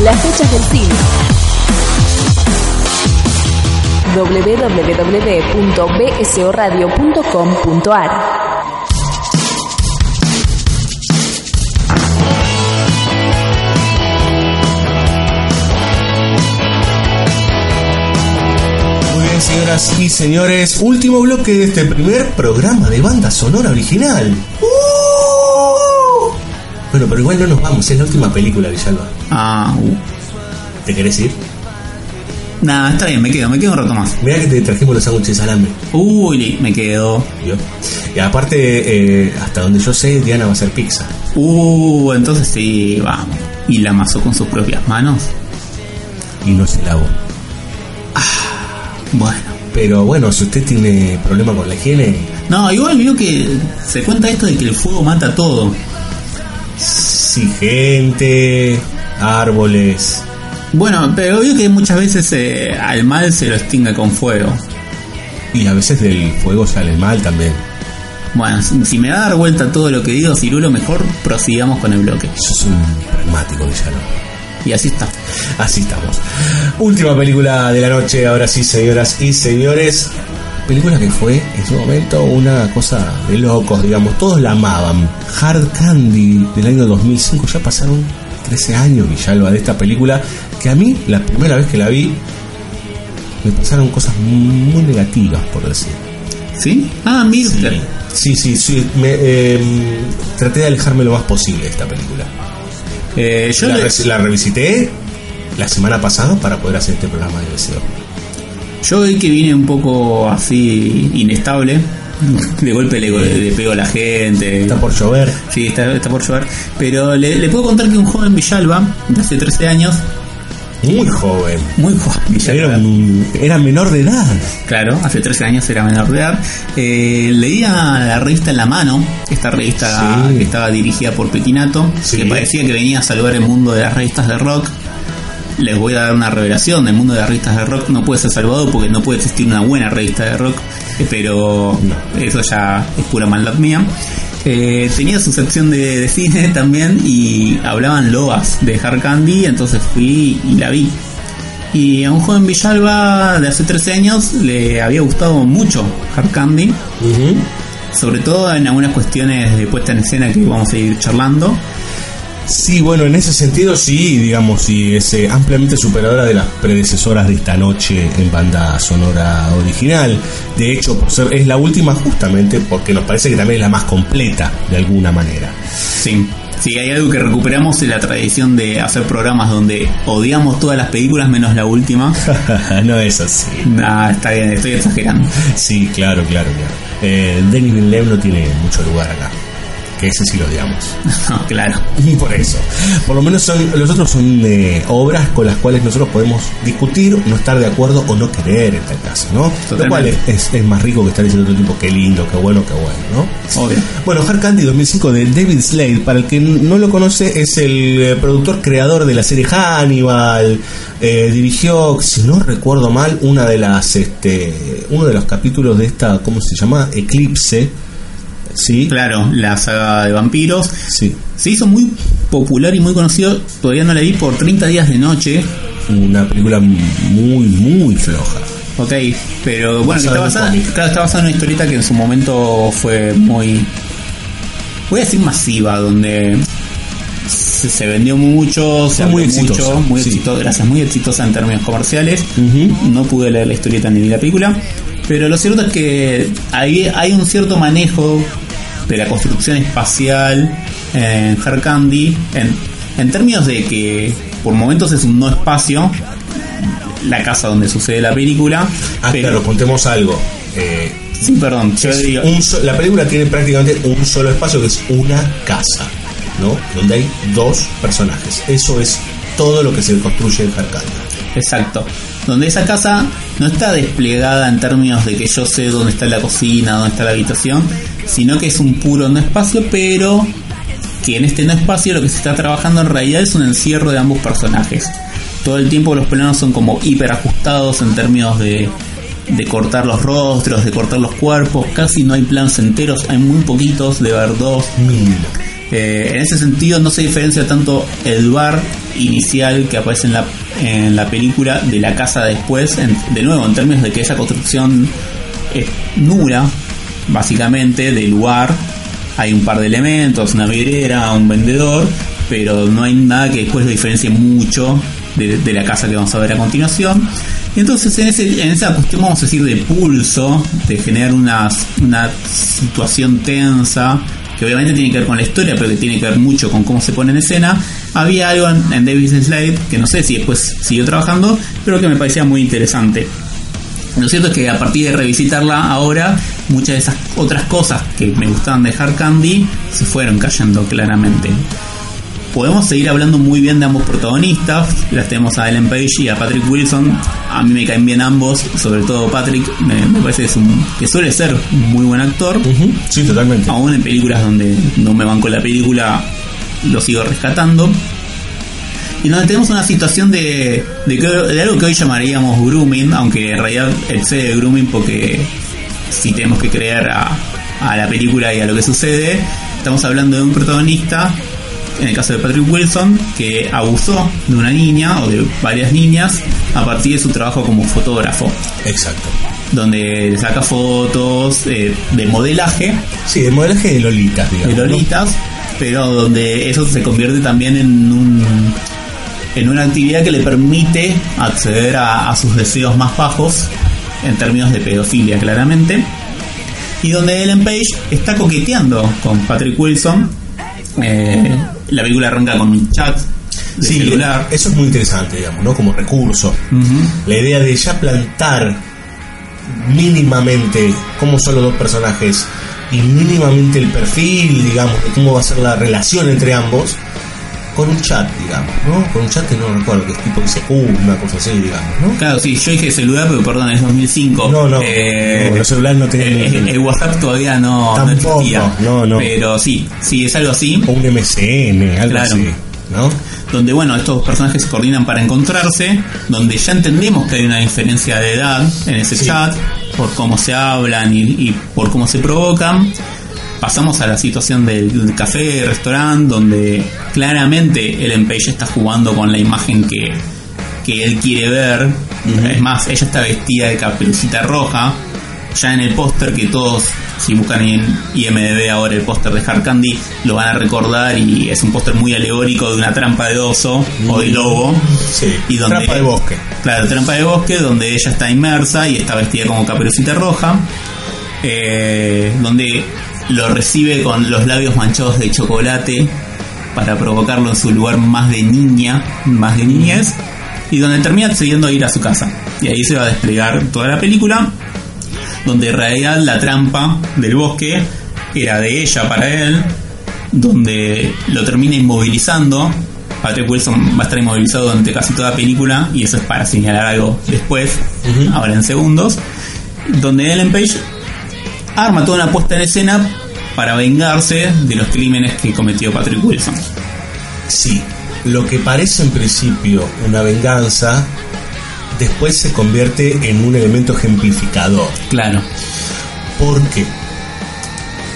las fechas del cine, www.bsoradio.com.ar señoras y señores, último bloque de este primer programa de banda sonora original. ¡Uh! Bueno, pero igual no nos vamos, es la última película, Villalba. Ah, uh. ¿Te querés ir? Nada, está bien, me quedo, me quedo un rato más. Mira que te trajimos los sándwiches salame. Uy, me quedo. Y aparte, eh, hasta donde yo sé, Diana va a hacer pizza. Uh, entonces sí, vamos. ¿Y la amasó con sus propias manos? Y no se lavó. Bueno. Pero bueno, si usted tiene problema con la higiene, No, igual vio que se cuenta esto de que el fuego mata todo. sí, gente, árboles. Bueno, pero vio que muchas veces eh, al mal se lo extingue con fuego. Y a veces del fuego sale el mal también. Bueno, si me va a dar vuelta todo lo que digo, Cirulo, mejor prosigamos con el bloque. Sos un pragmático, Villano. Y así está. Así estamos. Última película de la noche, ahora sí, señoras y señores. Película que fue en su momento una cosa de locos, digamos. Todos la amaban. Hard Candy del año 2005. Ya pasaron 13 años, Villalba, de esta película. Que a mí, la primera vez que la vi, me pasaron cosas muy negativas, por decir. ¿Sí? Ah, Mirta. Sí, sí, sí. Me, eh, traté de alejarme lo más posible de esta película. Eh, yo la, la revisité la semana pasada para poder hacer este programa de deseo. Yo hoy que vine un poco así inestable, de golpe le, le pego a la gente. Está por llover. Sí, está, está por llover. Pero le, le puedo contar que un joven Villalba, de hace 13 años, Muy joven. muy joven Era, un- era menor de edad. claro, hace 13 años era menor de edad, eh, leía la revista En la Mano, esta revista Sí. que estaba dirigida por Petinato, Sí. que parecía que venía a salvar el mundo de las revistas de rock. Les voy a dar una revelación, el mundo de las revistas de rock no puede ser salvado porque no puede existir una buena revista de rock, pero eso ya es pura maldad mía. Eh, tenía su sección de, de cine también y hablaban loas de Hard Candy, entonces fui y la vi. Y a un joven Villalba de hace 13 años le había gustado mucho Hard Candy, sobre todo en algunas cuestiones de puesta en escena que vamos a ir charlando. Sí, bueno, en ese sentido sí, digamos, sí, es eh, ampliamente superadora de las predecesoras de esta noche en banda sonora original. De hecho, por ser, es la última justamente porque nos parece que también es la más completa de alguna manera. Sí, sí, hay algo que recuperamos en la tradición de hacer programas donde odiamos todas las películas menos la última. no es así. Nah, está bien, estoy exagerando. Sí, claro, claro, claro. Eh, Denis Villeneuve no tiene mucho lugar acá. Que ese sí lo odiamos. No, claro. Y por eso. Por lo menos son, los otros son eh, obras con las cuales nosotros podemos discutir, no estar de acuerdo o no querer en tal caso, ¿no? Lo cual es, es- es más rico que estar diciendo otro tipo, qué lindo, qué bueno, qué bueno, ¿no? Obvio. Bueno, Hard Candy 2005 de David Slade, para el que no lo conoce, es el eh, productor creador de la serie Hannibal. eh, dirigió, si no recuerdo mal, una de las, este, uno de los capítulos de esta, ¿cómo se llama? Eclipse. Sí, Claro, la saga de vampiros. sí. Se hizo muy popular y muy conocido, todavía no la vi, por 30 días de noche. Una película muy, muy floja. Ok, pero bueno, está basada, claro, está basada en una historieta que en su momento fue muy. Voy a decir masiva, donde se, se vendió mucho, se muy exitosa, mucho, muy sí. exitosa, gracias, muy exitosa en términos comerciales. No pude leer la historieta ni la película, pero lo cierto es que hay, hay un cierto manejo de la construcción espacial en Hard Candy, en, en términos de que por momentos es un no espacio, la casa donde sucede la película. Ah, pero, claro, contemos algo. Eh, Sí, perdón, yo digo- un la película tiene prácticamente un solo espacio que es una casa, ¿no? Donde hay dos personajes. Eso es todo lo que se construye en Hard Candy. Exacto. Donde esa casa no está desplegada en términos de que yo sé dónde está la cocina, dónde está la habitación, sino que es un puro no espacio, pero que en este no espacio lo que se está trabajando en realidad es un encierro de ambos personajes. Todo el tiempo los planos son como hiper ajustados en términos de, de cortar los rostros, de cortar los cuerpos, casi no hay planos enteros, hay muy poquitos, de ver dos, eh, en ese sentido no se diferencia tanto el bar inicial que aparece en la, en la película de la casa después, en- de nuevo en términos de que esa construcción es nula, básicamente, del lugar. Hay un par de elementos, una vidriera, un vendedor, pero no hay nada que después lo diferencie mucho de, la casa que vamos a ver a continuación. Y entonces en, ese, en esa cuestión, vamos a decir, de pulso, de generar una, una situación tensa, que obviamente tiene que ver con la historia, pero que tiene que ver mucho con cómo se pone en escena, había algo en, en David Slade, que no sé si después siguió trabajando, pero que me parecía muy interesante. Lo cierto es que a partir de revisitarla ahora, muchas de esas otras cosas que me gustaban de Hard Candy se fueron cayendo claramente. Podemos seguir hablando muy bien de ambos protagonistas. Las tenemos a Ellen Page y a Patrick Wilson. A mí me caen bien ambos, sobre todo Patrick. Me, me parece que, es un- que suele ser un muy buen actor. Sí, totalmente. Aún en películas donde no me van con la película, lo sigo rescatando. Y donde tenemos una situación de, de, de algo que hoy llamaríamos grooming, aunque en realidad excede el grooming porque si tenemos que creer a, a la película y a lo que sucede, estamos hablando de un protagonista, en el caso de Patrick Wilson, que abusó de una niña o de varias niñas a partir de su trabajo como fotógrafo, Exacto. donde le saca fotos eh, de modelaje Sí, el modelaje de Lolitas, digamos. de ¿no? Lolitas, pero donde eso se convierte también en un en una actividad que le permite acceder a, a sus deseos más bajos en términos de pedofilia claramente y donde Ellen Page está coqueteando con Patrick Wilson Eh, la película arranca con un chat Sí, celular eso es muy interesante, digamos, ¿no? Como recurso. La idea de ya plantar mínimamente cómo son los dos personajes y mínimamente el perfil, digamos, de cómo va a ser la relación entre ambos, con un chat, digamos, ¿no? Con un chat que no recuerdo, que es tipo ICQ, una cosa así, digamos, ¿no? Claro, sí, yo dije celular, pero perdón, es 2005. No, no, Eh, no, los celulares no tenían eh, ni- el WhatsApp todavía no, no Tampoco, existía. no, no. Pero sí, sí, es algo así. O un MCN, algo Claro. así, ¿no? donde bueno estos personajes se coordinan para encontrarse, donde ya entendemos que hay una diferencia de edad en ese Sí. chat, por cómo se hablan y, y por cómo se provocan. Pasamos a la situación del, del café, restaurante, donde claramente el Page está jugando con la imagen que, que él quiere ver. Es más, ella está vestida de caperucita roja. Ya en el póster que todos, si buscan en IMDB ahora el póster de Hard Candy, lo van a recordar y es un póster muy alegórico de una trampa de oso o de lobo. Sí, Y donde, trampa de bosque. Claro, trampa de bosque, donde ella está inmersa y está vestida como caperucita roja. eh, donde lo recibe con los labios manchados de chocolate para provocarlo en su lugar más de niña, más de niñez. Y donde termina accediendo a ir a su casa. Y ahí se va a desplegar toda la película. Donde en realidad la trampa del bosque era de ella para él. Donde lo termina inmovilizando. Patrick Wilson va a estar inmovilizado durante casi toda la película. Y eso es para señalar algo después. Ahora en segundos. Donde Ellen Page arma toda una puesta en escena para vengarse de los crímenes que cometió Patrick Wilson. Sí, lo que parece en principio una venganza, después se convierte en un elemento ejemplificador. Claro. ¿Por qué?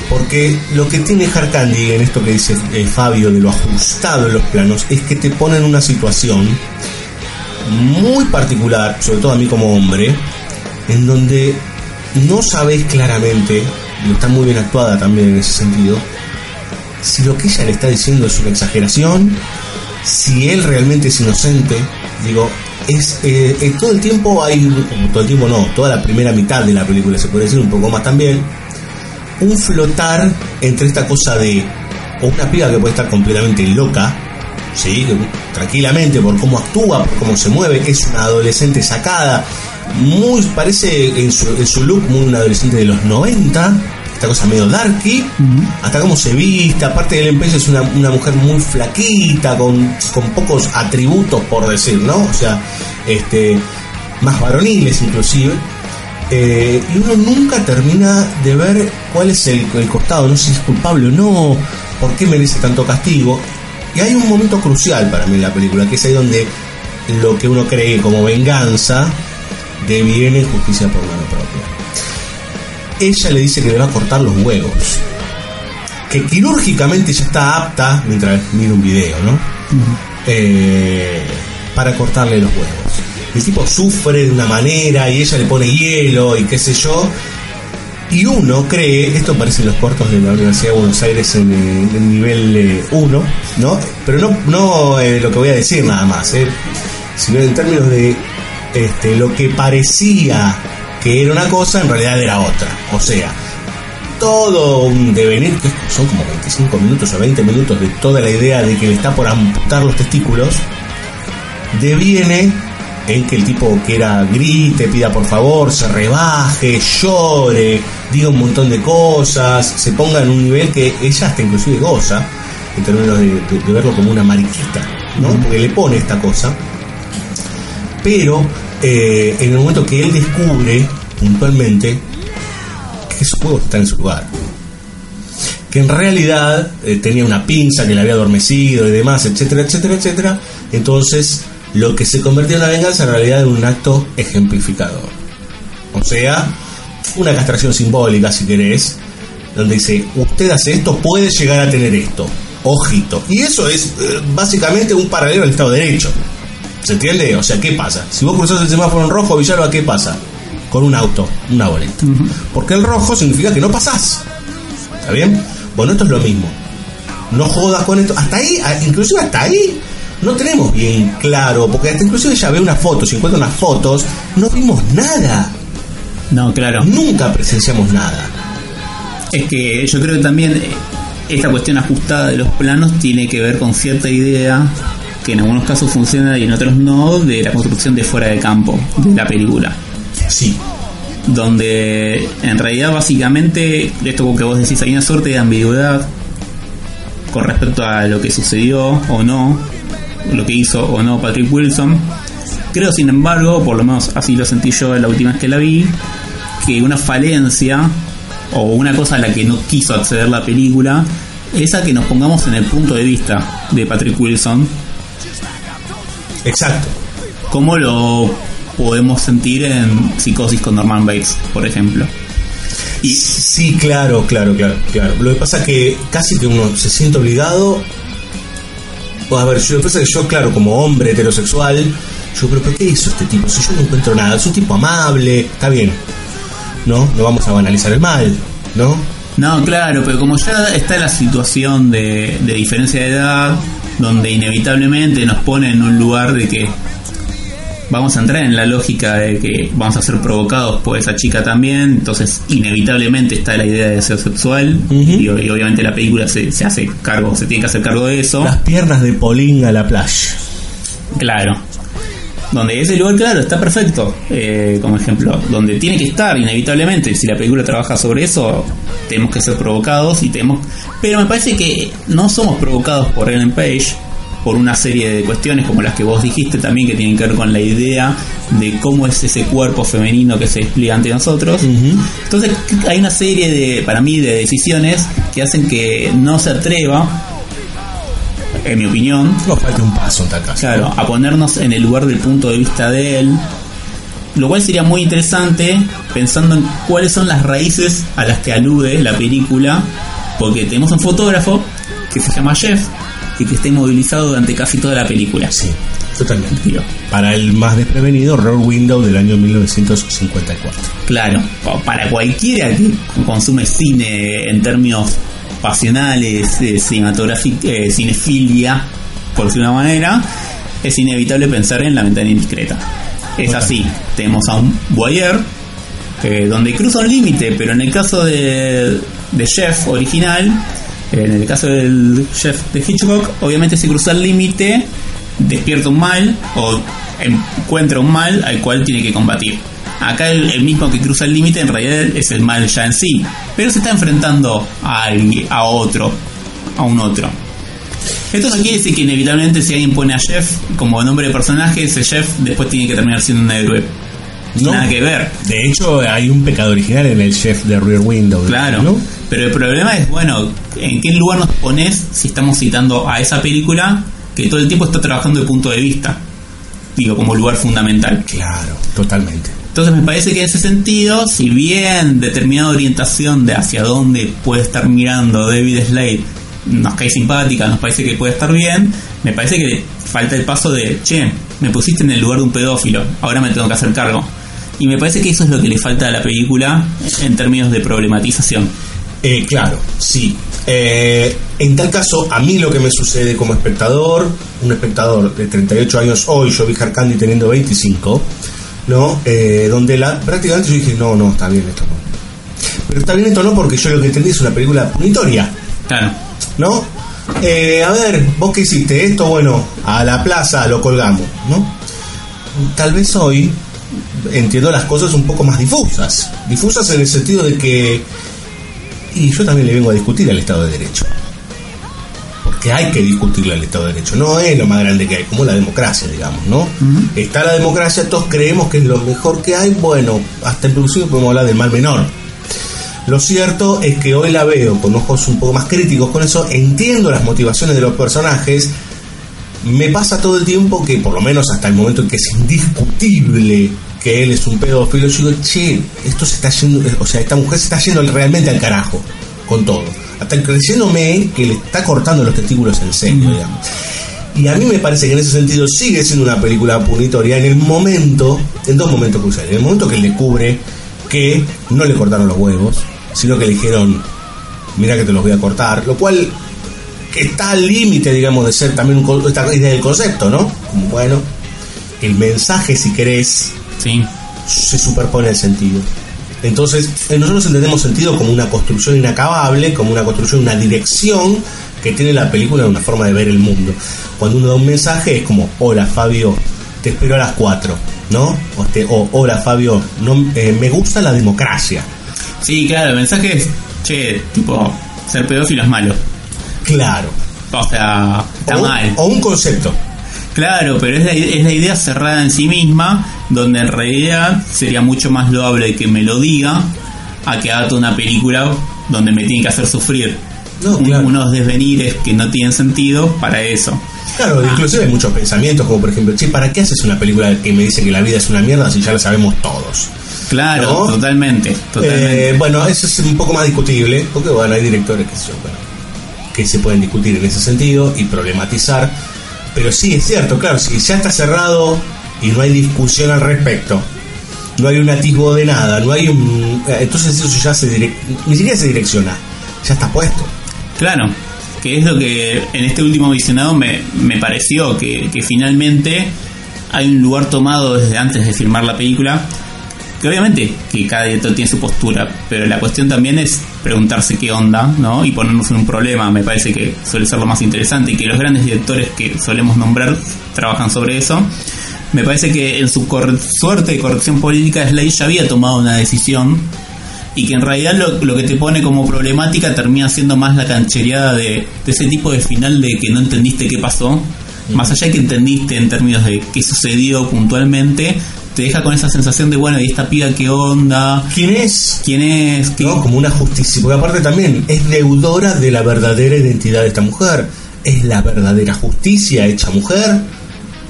Porque lo que tiene Hard Candy en esto que dice eh, Fabio de lo ajustado en los planos es que te pone en una situación muy particular, sobre todo a mí como hombre, en donde no sabes claramente, y está muy bien actuada también en ese sentido, si lo que ella le está diciendo es una exageración, si él realmente es inocente, digo, es eh, eh, todo el tiempo hay, todo el tiempo no, toda la primera mitad de la película se puede decir un poco más también, un flotar entre esta cosa de una piba que puede estar completamente loca, sí, tranquilamente por cómo actúa, por cómo se mueve, es una adolescente sacada, muy parece en su, en su look muy una adolescente de los 90, esta cosa medio darky, hasta cómo se viste, aparte del empeño es una, una mujer muy flaquita, con, con pocos atributos por decir, ¿no? O sea, este más varoniles inclusive. Eh, y uno nunca termina de ver cuál es el, el costado, no sé si es culpable o no, por qué merece tanto castigo. Y hay un momento crucial para mí en la película, que es ahí donde lo que uno cree como venganza deviene justicia por mano propia. Ella le dice que le va a cortar los huevos, que quirúrgicamente ya está apta, mientras mira un video, ¿no? Eh, para cortarle los huevos. El tipo sufre de una manera y ella le pone hielo y qué sé yo. Y uno cree, esto aparece en los cortos de la Universidad de Buenos Aires en, eh, en nivel 1, ¿no? Pero no, no eh, lo que voy a decir nada más, ¿eh? sino en términos de este, lo que parecía que era una cosa, en realidad era otra. O sea, todo un devenir, que son como 25 minutos o 20 minutos de toda la idea de que le está por amputar los testículos, deviene en que el tipo quiera grite, pida por favor, se rebaje, llore, diga un montón de cosas, se ponga en un nivel que ella hasta inclusive goza, en términos de, de- de verlo como una mariquita, ¿no? Porque le pone esta cosa. Pero eh, en el momento que él descubre puntualmente que esos juegos están en su lugar, que en realidad eh, tenía una pinza que le había adormecido y demás, etcétera, etcétera, etcétera. Entonces, lo que se convirtió en una venganza en realidad en un acto ejemplificador. O sea, una castración simbólica, si querés, donde dice, usted hace esto, puede llegar a tener esto. Ojito. Y eso es eh, básicamente un paralelo al Estado de Derecho. ¿Se entiende? O sea, ¿qué pasa? Si vos cruzás el semáforo en rojo, Villalba, ¿qué pasa? Con un auto, una boleta. Porque el rojo significa que no pasás. ¿Está bien? Bueno, esto es lo mismo. No jodas con esto. Hasta ahí, inclusive hasta ahí, no tenemos bien claro. Porque hasta inclusive ella ve unas fotos, y encuentra unas fotos, no vimos nada. No, claro. Nunca presenciamos nada. Es que yo creo que también eh, esta cuestión ajustada de los planos tiene que ver con cierta idea que en algunos casos funciona y en otros no, de la construcción de fuera de campo de la película. Sí. Donde en realidad básicamente, esto que vos decís, hay una suerte de ambigüedad con respecto a lo que sucedió o no, lo que hizo o no Patrick Wilson. Creo, sin embargo, por lo menos así lo sentí yo la última vez que la vi, que una falencia o una cosa a la que no quiso acceder la película es a que nos pongamos en el punto de vista de Patrick Wilson, Exacto. como lo podemos sentir en Psicosis con Norman Bates, por ejemplo. Y sí, claro, claro, claro, claro. Lo que pasa es que casi que uno se siente obligado. A ver, yo lo que pasa es que yo, claro, como hombre heterosexual, Yo, pero ¿por qué hizo este tipo? Si yo no encuentro nada, es un tipo amable, está bien. ¿No? No vamos a banalizar el mal, ¿no? No, claro, pero como ya está la situación de, de diferencia de edad, donde inevitablemente nos pone en un lugar de que vamos a entrar en la lógica de que vamos a ser provocados por esa chica también, entonces inevitablemente está la idea de deseo sexual y, y obviamente la película se, se hace cargo, se tiene que hacer cargo de eso. Las piernas de Pauline a la playa. Claro. Donde ese lugar, claro, está perfecto, eh, como ejemplo. Donde tiene que estar, inevitablemente. Si la película trabaja sobre eso, tenemos que ser provocados y tenemos. Pero me parece que no somos provocados por Ellen Page, por una serie de cuestiones como las que vos dijiste también, que tienen que ver con la idea de cómo es ese cuerpo femenino que se despliega ante nosotros. Entonces, hay una serie de, para mí, de decisiones que hacen que no se atreva, en mi opinión, Nos falta un paso en tal caso. Claro, a ponernos en el lugar del punto de vista de él. Lo cual sería muy interesante pensando en cuáles son las raíces a las que alude la película. Porque tenemos un fotógrafo que se llama Jeff y que está inmovilizado durante casi toda la película. Sí, totalmente. Digo, Para el más desprevenido, Rear Window del año 1954. Claro, pa- para cualquiera que consume cine en términos pasionales, eh, cinematográfic- eh, cinefilia, por decirlo de una manera, es inevitable pensar en la ventana indiscreta. Es así, tenemos a un voyeur eh, donde cruza un límite, pero en el caso de, de Jeff original, en el caso del Jeff de Hitchcock, obviamente si cruza el límite, despierta un mal o encuentra un mal al cual tiene que combatir. Acá el, el mismo que cruza el límite en realidad es el mal ya en sí, pero se está enfrentando a, alguien- a otro, a un otro. Esto no quiere decir que inevitablemente si alguien pone a Jeff como nombre de personaje, ese Jeff después tiene que terminar siendo un héroe. No. Nada que ver. De hecho, hay un pecado original en el chef de Rear Window. Claro. ¿no? Pero el problema es, bueno, ¿en qué lugar nos pones si estamos citando a esa película que todo el tiempo está trabajando de punto de vista? Digo, como lugar fundamental. Claro, totalmente. Entonces me parece que en ese sentido, si bien determinada orientación de hacia dónde puede estar mirando David Slade nos cae simpática, nos parece que puede estar bien, me parece que falta el paso de, che, me pusiste en el lugar de un pedófilo, ahora me tengo que hacer cargo. Y me parece que eso es lo que le falta a la película en términos de problematización. Eh, claro, sí. Eh, en tal caso, a mí lo que me sucede como espectador, un espectador de 38 años hoy, yo vi Candy teniendo 25, ¿no? Eh, donde la, prácticamente yo dije, no, no, está bien esto no. Pero está bien esto no porque yo lo que entendí es una película punitoria, Claro, ¿no? Eh, a ver, vos qué hiciste esto, bueno, a la plaza lo colgamos, ¿no? Tal vez hoy entiendo las cosas un poco más difusas. Difusas en el sentido de que. Y yo también le vengo a discutir al Estado de Derecho. Hay que discutirle al Estado de Derecho. No es lo más grande que hay, como la democracia, digamos, ¿no? Está la democracia, todos creemos que es lo mejor que hay. Bueno, hasta inclusive podemos hablar del mal menor. Lo cierto es que hoy la veo con ojos un poco más críticos con eso, entiendo las motivaciones de los personajes, me pasa todo el tiempo que, por lo menos hasta el momento en que es indiscutible que él es un pedófilo, yo digo, che, esto se está yendo, o sea, esta mujer se está yendo realmente al carajo con todo. Hasta creyéndome que le está cortando los testículos en serio, digamos. Y a mí me parece que en ese sentido sigue siendo una película punitoria en el momento, en dos momentos cruciales. En el momento que él descubre que no le cortaron los huevos, sino que le dijeron, mira que te los voy a cortar, lo cual está al límite, digamos, de ser también un, esta idea del concepto, ¿no? Como, bueno, el mensaje, si querés, sí. se superpone al sentido. Entonces, eh, nosotros entendemos sentido como una construcción inacabable, como una construcción, una dirección que tiene la película, una forma de ver el mundo. Cuando uno da un mensaje es como, hola Fabio, te espero a las 4, ¿no? O, te- o, hola Fabio, no, eh, me gusta la democracia. Sí, claro, el mensaje es, che, tipo, ser pedófilo es malo. Claro. O sea, está o, mal. o un concepto. Claro, pero es la, es la idea cerrada en sí misma, donde en realidad sería mucho más loable que me lo diga a que haga una película donde me tiene que hacer sufrir No, claro. unos desvenires que no tienen sentido para eso. Claro, inclusive hay muchos pensamientos, como por ejemplo, che, ¿para qué haces una película que me dice que la vida es una mierda si ya la sabemos todos? Claro, ¿No? totalmente, totalmente. Eh, bueno, eso es un poco más discutible, porque bueno, hay directores que, se- bueno, que se pueden discutir en ese sentido y problematizar. Pero sí, es cierto, claro, si ya está cerrado y no hay discusión al respecto, no hay un atisbo de nada, no hay un... eh, Entonces eso ya se direc- ni siquiera se direcciona, ya está puesto. Claro, que es lo que en este último visionado me, me pareció, que, finalmente hay un lugar tomado desde antes de filmar la película, que obviamente que cada director tiene su postura, pero la cuestión también es preguntarse qué onda, ¿no? Y ponernos en un problema, me parece que suele ser lo más interesante, y que los grandes directores que solemos nombrar trabajan sobre eso. Me parece que en su suerte de corrección política, Slade ya había tomado una decisión y que en realidad lo, lo que te pone como problemática termina siendo más la canchereada de, de ese tipo de final de que no entendiste qué pasó, más allá de que entendiste en términos de qué sucedió puntualmente, te deja con esa sensación de, bueno, ¿y esta piba qué onda? ¿Quién es? ¿Quién es? ¿no? Como una justicia, porque aparte también es deudora de la verdadera identidad de esta mujer. Es la verdadera justicia hecha mujer.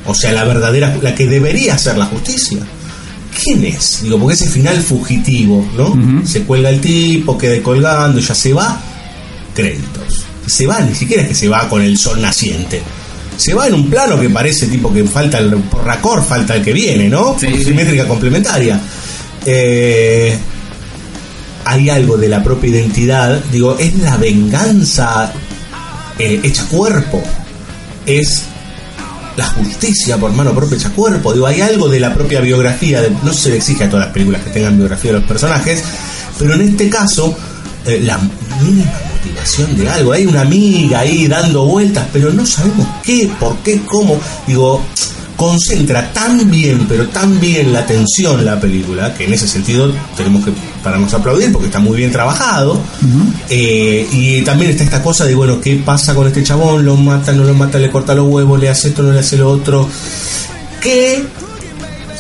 O sea, la verdadera, la que debería ser la justicia. ¿Quién es? Digo, porque ese final fugitivo, ¿no? Se cuelga el tipo, queda colgando, ya se va. Créditos. Se va, ni siquiera es que se va con el sol naciente. Se va en un plano que parece tipo que falta el por racor, falta el que viene, ¿no? Sí, Por sí. simétrica complementaria. Eh, hay algo de la propia identidad, digo, es la venganza eh, hecha cuerpo, es la justicia por mano propia hecha cuerpo, digo, hay algo de la propia biografía, de- no se le exige a todas las películas que tengan biografía de los personajes, pero en este caso, eh, la mínima motivación de algo, hay una amiga ahí dando vueltas, pero no sabemos qué, por qué, cómo, digo, concentra tan bien, pero tan bien la atención la película, que en ese sentido tenemos que pararnos a aplaudir porque está muy bien trabajado. Eh, y también está esta cosa de, bueno, ¿qué pasa con este chabón? ¿Lo mata, no lo mata? ¿Le corta los huevos? ¿Le hace esto, no le hace lo otro? Que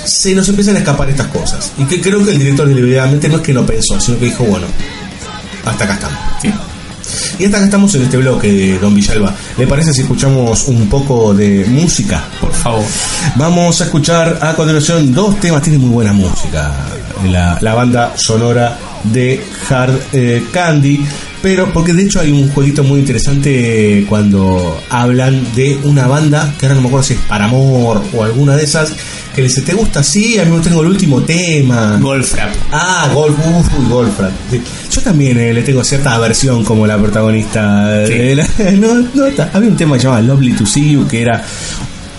se nos empiezan a escapar estas cosas. Y que creo que el director deliberadamente no es que no pensó, sino que dijo, bueno, hasta acá estamos. Sí. Y hasta acá estamos en este bloque Don Villalba. ¿Le parece si escuchamos un poco de música? Por favor. Vamos a escuchar a continuación dos temas, tiene muy buena música la, la banda sonora de Hard eh, Candy, pero porque de hecho hay un jueguito muy interesante cuando hablan de una banda, que ahora no me acuerdo si es Paramor o alguna de esas, que le dice, ¿te gusta? Sí, a mí me tengo el último tema. Golfrap. Ah, Golf, uy, Golfrat. Sí. Yo también eh, le tengo cierta aversión como la protagonista. Sí. de la- no, había un tema que se llamaba Lovely to See You que era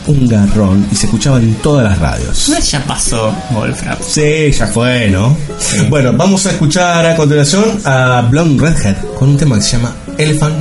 un garrón y se escuchaba en todas las radios. Ya pasó Golfrap. Sí, ya fue, ¿no? Bueno, vamos a escuchar a continuación a Blonde Redhead con un tema que se llama Elephant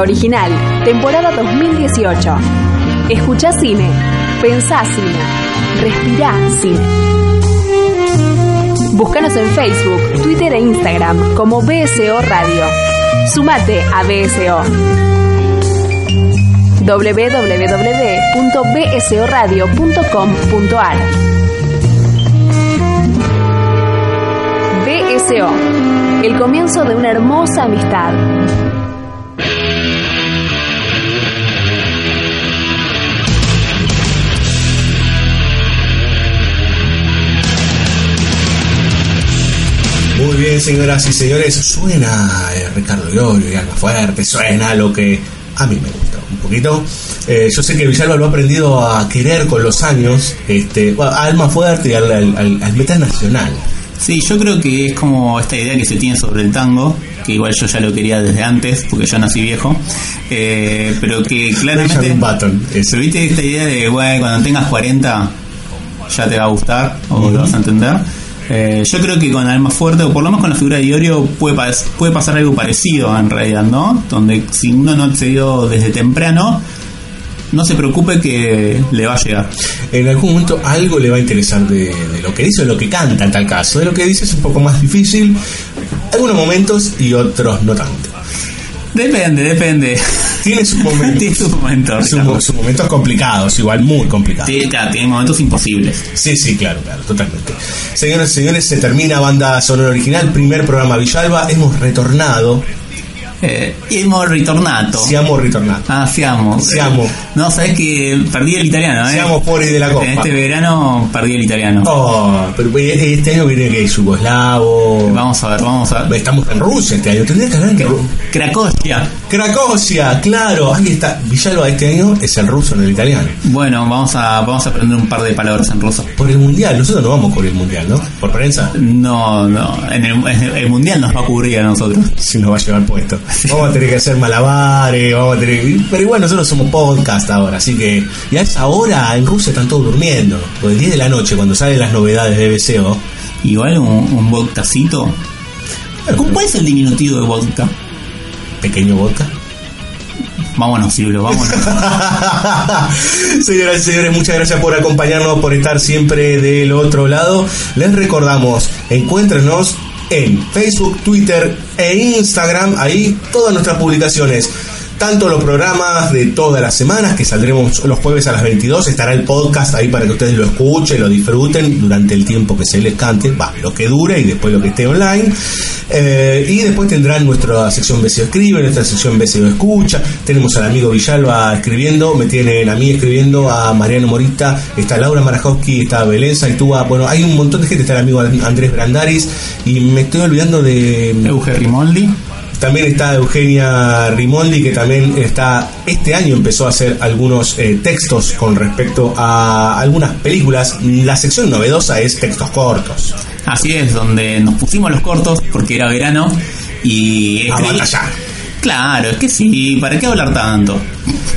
Original, temporada 2018. Escucha cine, pensá cine, respirá cine. Búscanos en Facebook, Twitter e Instagram como BSO Radio. Sumate a BSO www.bsoradio.com.ar BSO, el comienzo de una hermosa amistad. Muy bien, señoras y señores, suena eh, Ricardo Iorio y Alma Fuerte, suena lo que a mí me gusta un poquito. Eh, yo sé que Villalba lo ha aprendido a querer con los años, este, a Alma Fuerte y al, al- al- al metal nacional. Sí, yo creo que es como esta idea que se tiene sobre el tango, que igual yo ya lo quería desde antes, porque yo nací viejo, eh, pero que claramente... Button. Pero viste esta idea de, bueno, cuando tengas 40 ya te va a gustar o lo vas a entender. Eh, yo creo que con Alma Fuerte, o por lo menos con la figura de Iorio, puede, pa- puede pasar algo parecido en realidad, ¿no? Donde si uno no accedió desde temprano, no se preocupe que le va a llegar. En algún momento algo le va a interesar de, de lo que dice o de lo que canta en tal caso. De lo que dice es un poco más difícil, algunos momentos y otros no tanto. Depende, depende. Tiene sus momentos. Tiene sus momentos. Sus, momentos complicados, igual muy complicados. Sí, claro, tiene momentos imposibles. Sí, sí, claro, claro, totalmente. Señores y señores, se termina Banda Sonora Original, primer programa Villalba. Hemos retornado, Eh, y hemos ritornato. siamo ritornato. Ah, siamo. Siamo. No, sabes que perdí el italiano, ¿eh? Siamo fuori della Coppa. En este verano perdí el italiano. Oh, pero este año viene que es yugoslavo. Vamos a ver, vamos a ver. Estamos en Rusia este año, tendría que hablar en Ru- Cracovia. Cracovia, claro, ahí está. Villalba este año es el ruso, no el italiano. Bueno, vamos a, vamos a aprender un par de palabras en ruso. Por el mundial, nosotros no vamos por el mundial, ¿no? Por prensa. No, no, en el, en el mundial nos va a cubrir a nosotros. Si nos va a llevar puesto. Vamos a tener que hacer malabares, vamos a tener que... Pero igual nosotros somos podcast ahora, así que... Y a esa hora en Rusia están todos durmiendo. Por el 10 de la noche, cuando salen las novedades de BCO. Igual un, un vodkacito. ¿Cómo- ¿Cuál es el diminutivo de vodka? Pequeño vodka. Vámonos, Cirulo, vámonos. Señoras y señores, muchas gracias por acompañarnos, por estar siempre del otro lado. Les recordamos, encuéntrenos en Facebook, Twitter e Instagram, ahí todas nuestras publicaciones. Tanto los programas de todas las semanas, que saldremos los jueves a las 22, estará el podcast ahí para que ustedes lo escuchen, lo disfruten durante el tiempo que se les cante, va, lo que dure y después lo que esté online. Eh, y después tendrán nuestra sección BCO Escribe, nuestra sección BCO Escucha. Tenemos al amigo Villalba escribiendo, me tienen a mí escribiendo, a Mariano Morita, está Laura Marajowski, está Belén Saitúa. Bueno, hay un montón de gente, está el amigo Andrés Brandaris. Y me estoy olvidando de. Euge Rimoldi. También está Eugenia Rimoldi, que también está este año empezó a hacer algunos eh, textos con respecto a algunas películas. La sección novedosa es textos cortos. Así es, donde nos pusimos los cortos porque era verano y... A batallar. Claro, es que sí, ¿para qué hablar tanto?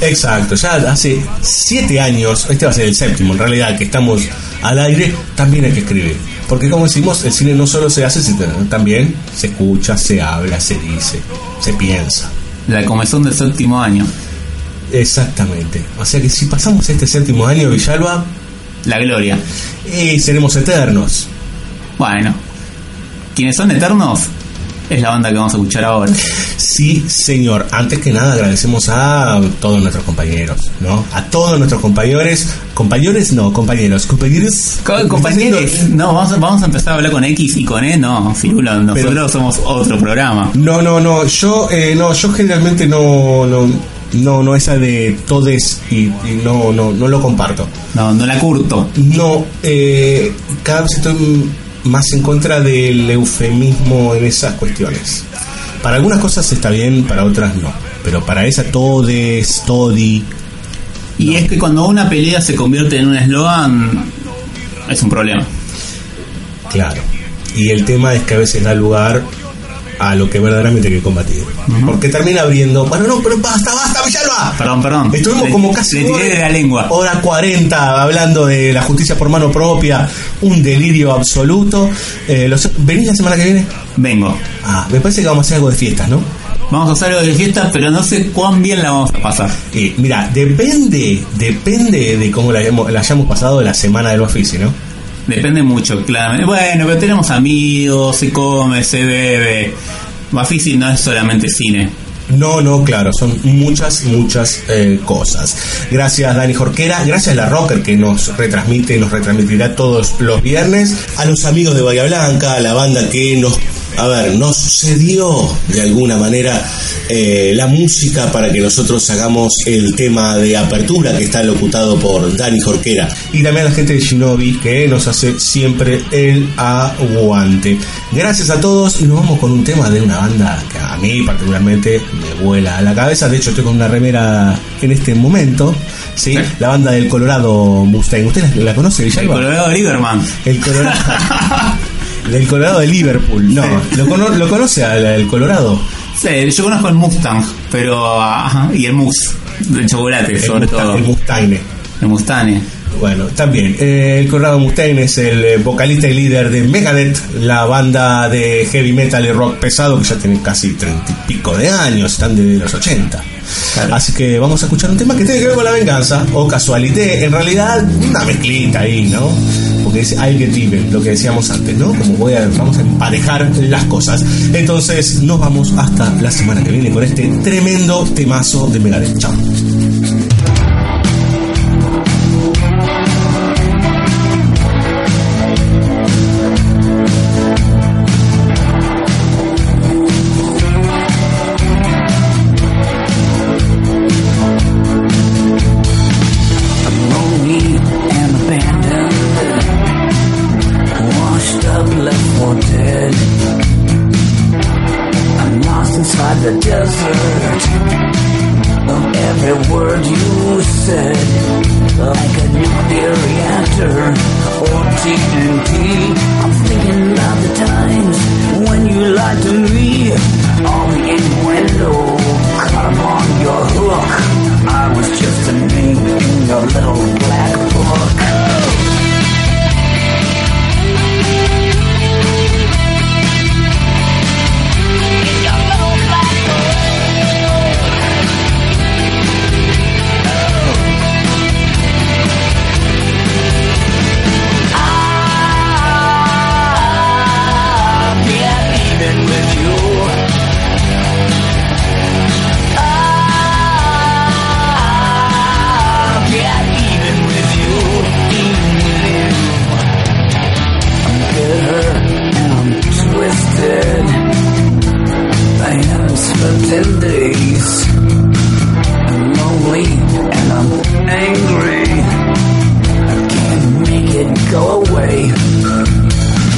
Exacto, ya hace siete años, este va a ser el séptimo en realidad, que estamos al aire, también hay que escribir. Porque como decimos, el cine no solo se hace, sino también se escucha, se habla, se dice, se piensa. La comezón del séptimo año. Exactamente. O sea que si pasamos este séptimo año, Villalba, La gloria. eh, seremos eternos. Bueno, quienes son eternos es la banda que vamos a escuchar ahora. Sí, señor. Antes que nada agradecemos a todos nuestros compañeros, ¿no? A todos nuestros compañeros, compañeros no, compañeros, compañeros. Co- Compañeros, no, vamos a, vamos a empezar a hablar con X y con E, no, Cirulo, nosotros Pero- somos otro programa. No, no, no. Yo, eh, no, yo generalmente no, no, no, no esa de todes y, y no, no, no lo comparto. No, no la curto. No, eh, cada vez estoy más en contra del eufemismo en esas cuestiones. Para algunas cosas está bien, para otras no. Pero para esa todes, todi, Y es que cuando una pelea se convierte en un eslogan, es un problema. claro. Y el tema es que a veces da lugar a lo que verdaderamente hay que combatir. Porque termina abriendo. Bueno, no, pero basta, basta, Villalba. Perdón, perdón. Estuvimos Le- como casi Le tiré de la lengua. hora 40 hablando de la justicia por mano propia, un delirio absoluto. Eh, los- ¿Venís la semana que viene? Vengo. Ah, me parece que vamos a hacer algo de fiestas, ¿no? Vamos a hacer algo de fiesta, pero no sé cuán bien la vamos a pasar. Eh, mira, depende, depende de cómo la, hayamos- la hayamos pasado la semana del oficio, ¿no? Depende mucho, claramente. Bueno, pero tenemos amigos, se come, se bebe. Bafisi no es solamente cine. No, no, claro, son muchas, muchas eh, cosas. Gracias Dani Jorquera, gracias a la Rocker que nos retransmite, nos retransmitirá todos los viernes, a los amigos de Bahía Blanca, a la banda que nos, a ver, nos cedió de alguna manera eh, la música para que nosotros hagamos el tema de apertura que está locutado por Dani Jorquera. Y también a la gente de Shinobi que nos hace siempre el aguante. Gracias a todos y nos vamos con un tema de una banda que a mí particularmente me vuela a la cabeza. De hecho, estoy con una remera en este momento. ¿sí? Sí. La banda del Colorado Mustang. ¿Usted la, la conoce, El Villalba? Colorado Lieberman. El Colorado. del Colorado de Liverpool. No, ¿lo, cono- ¿lo conoce al el Colorado? Sí, yo conozco el Mustang, pero. Ajá, y el Mousse, de chocolate, El sobre Mustang- todo. El Mustaine. El Mustang. Bueno, también. eh, el Colorado Mustaine es el eh, vocalista y líder de Megadeth, la banda de heavy metal y rock pesado que ya tiene casi treinta y pico de años, están desde los 80. Claro. Así que vamos a escuchar un tema que tiene que ver con la venganza, o casualité, en realidad una mezclita ahí, ¿no? Porque es hay que tiven, lo que decíamos antes, ¿no? Como voy a, vamos a emparejar las cosas. Entonces nos vamos hasta la semana que viene con este tremendo temazo de Megadeth. Chao. Away.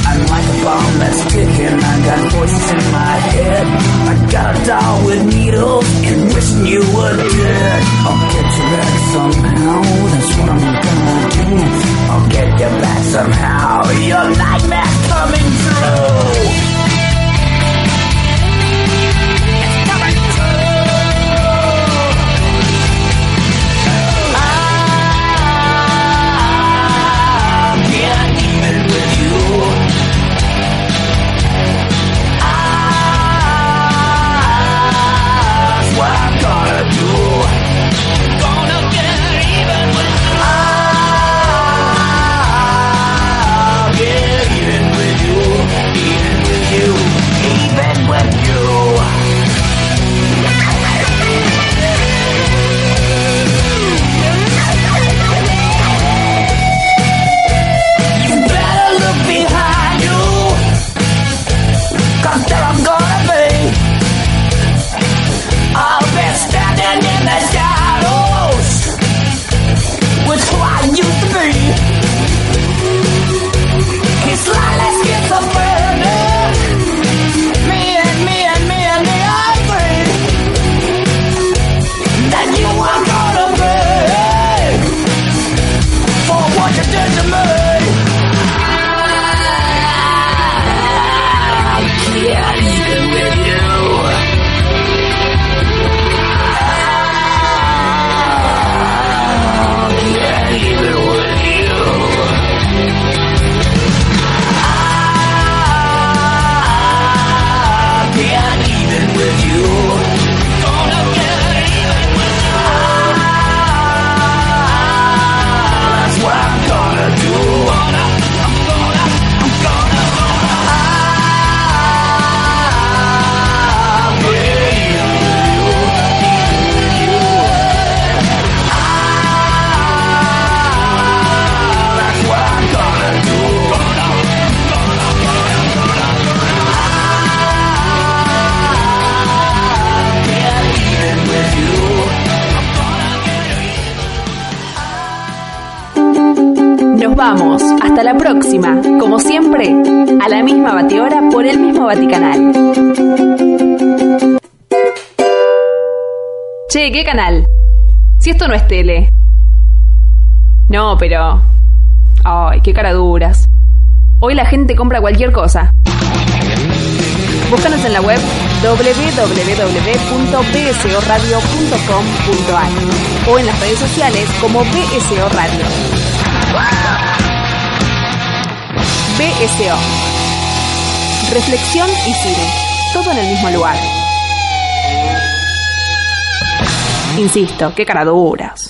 I'm like a bomb that's ticking. I got voices in my head. I got a doll with needles and wishing you were dead. I'll get you back somehow. That's what I'm gonna do. I'll get you back somehow. Your nightmare's coming true. Vamos. Hasta la próxima. Como siempre, a la misma batidora por el mismo Vaticanal. Che, ¿qué canal? Si esto no es tele. No, pero... Ay, qué cara duras. Hoy la gente compra cualquier cosa. Búscanos en la web www.bsoradio.com.ar o en las redes sociales como BSO Radio. BSO. Reflexión y cine. Todo en el mismo lugar. Insisto, qué caraduras.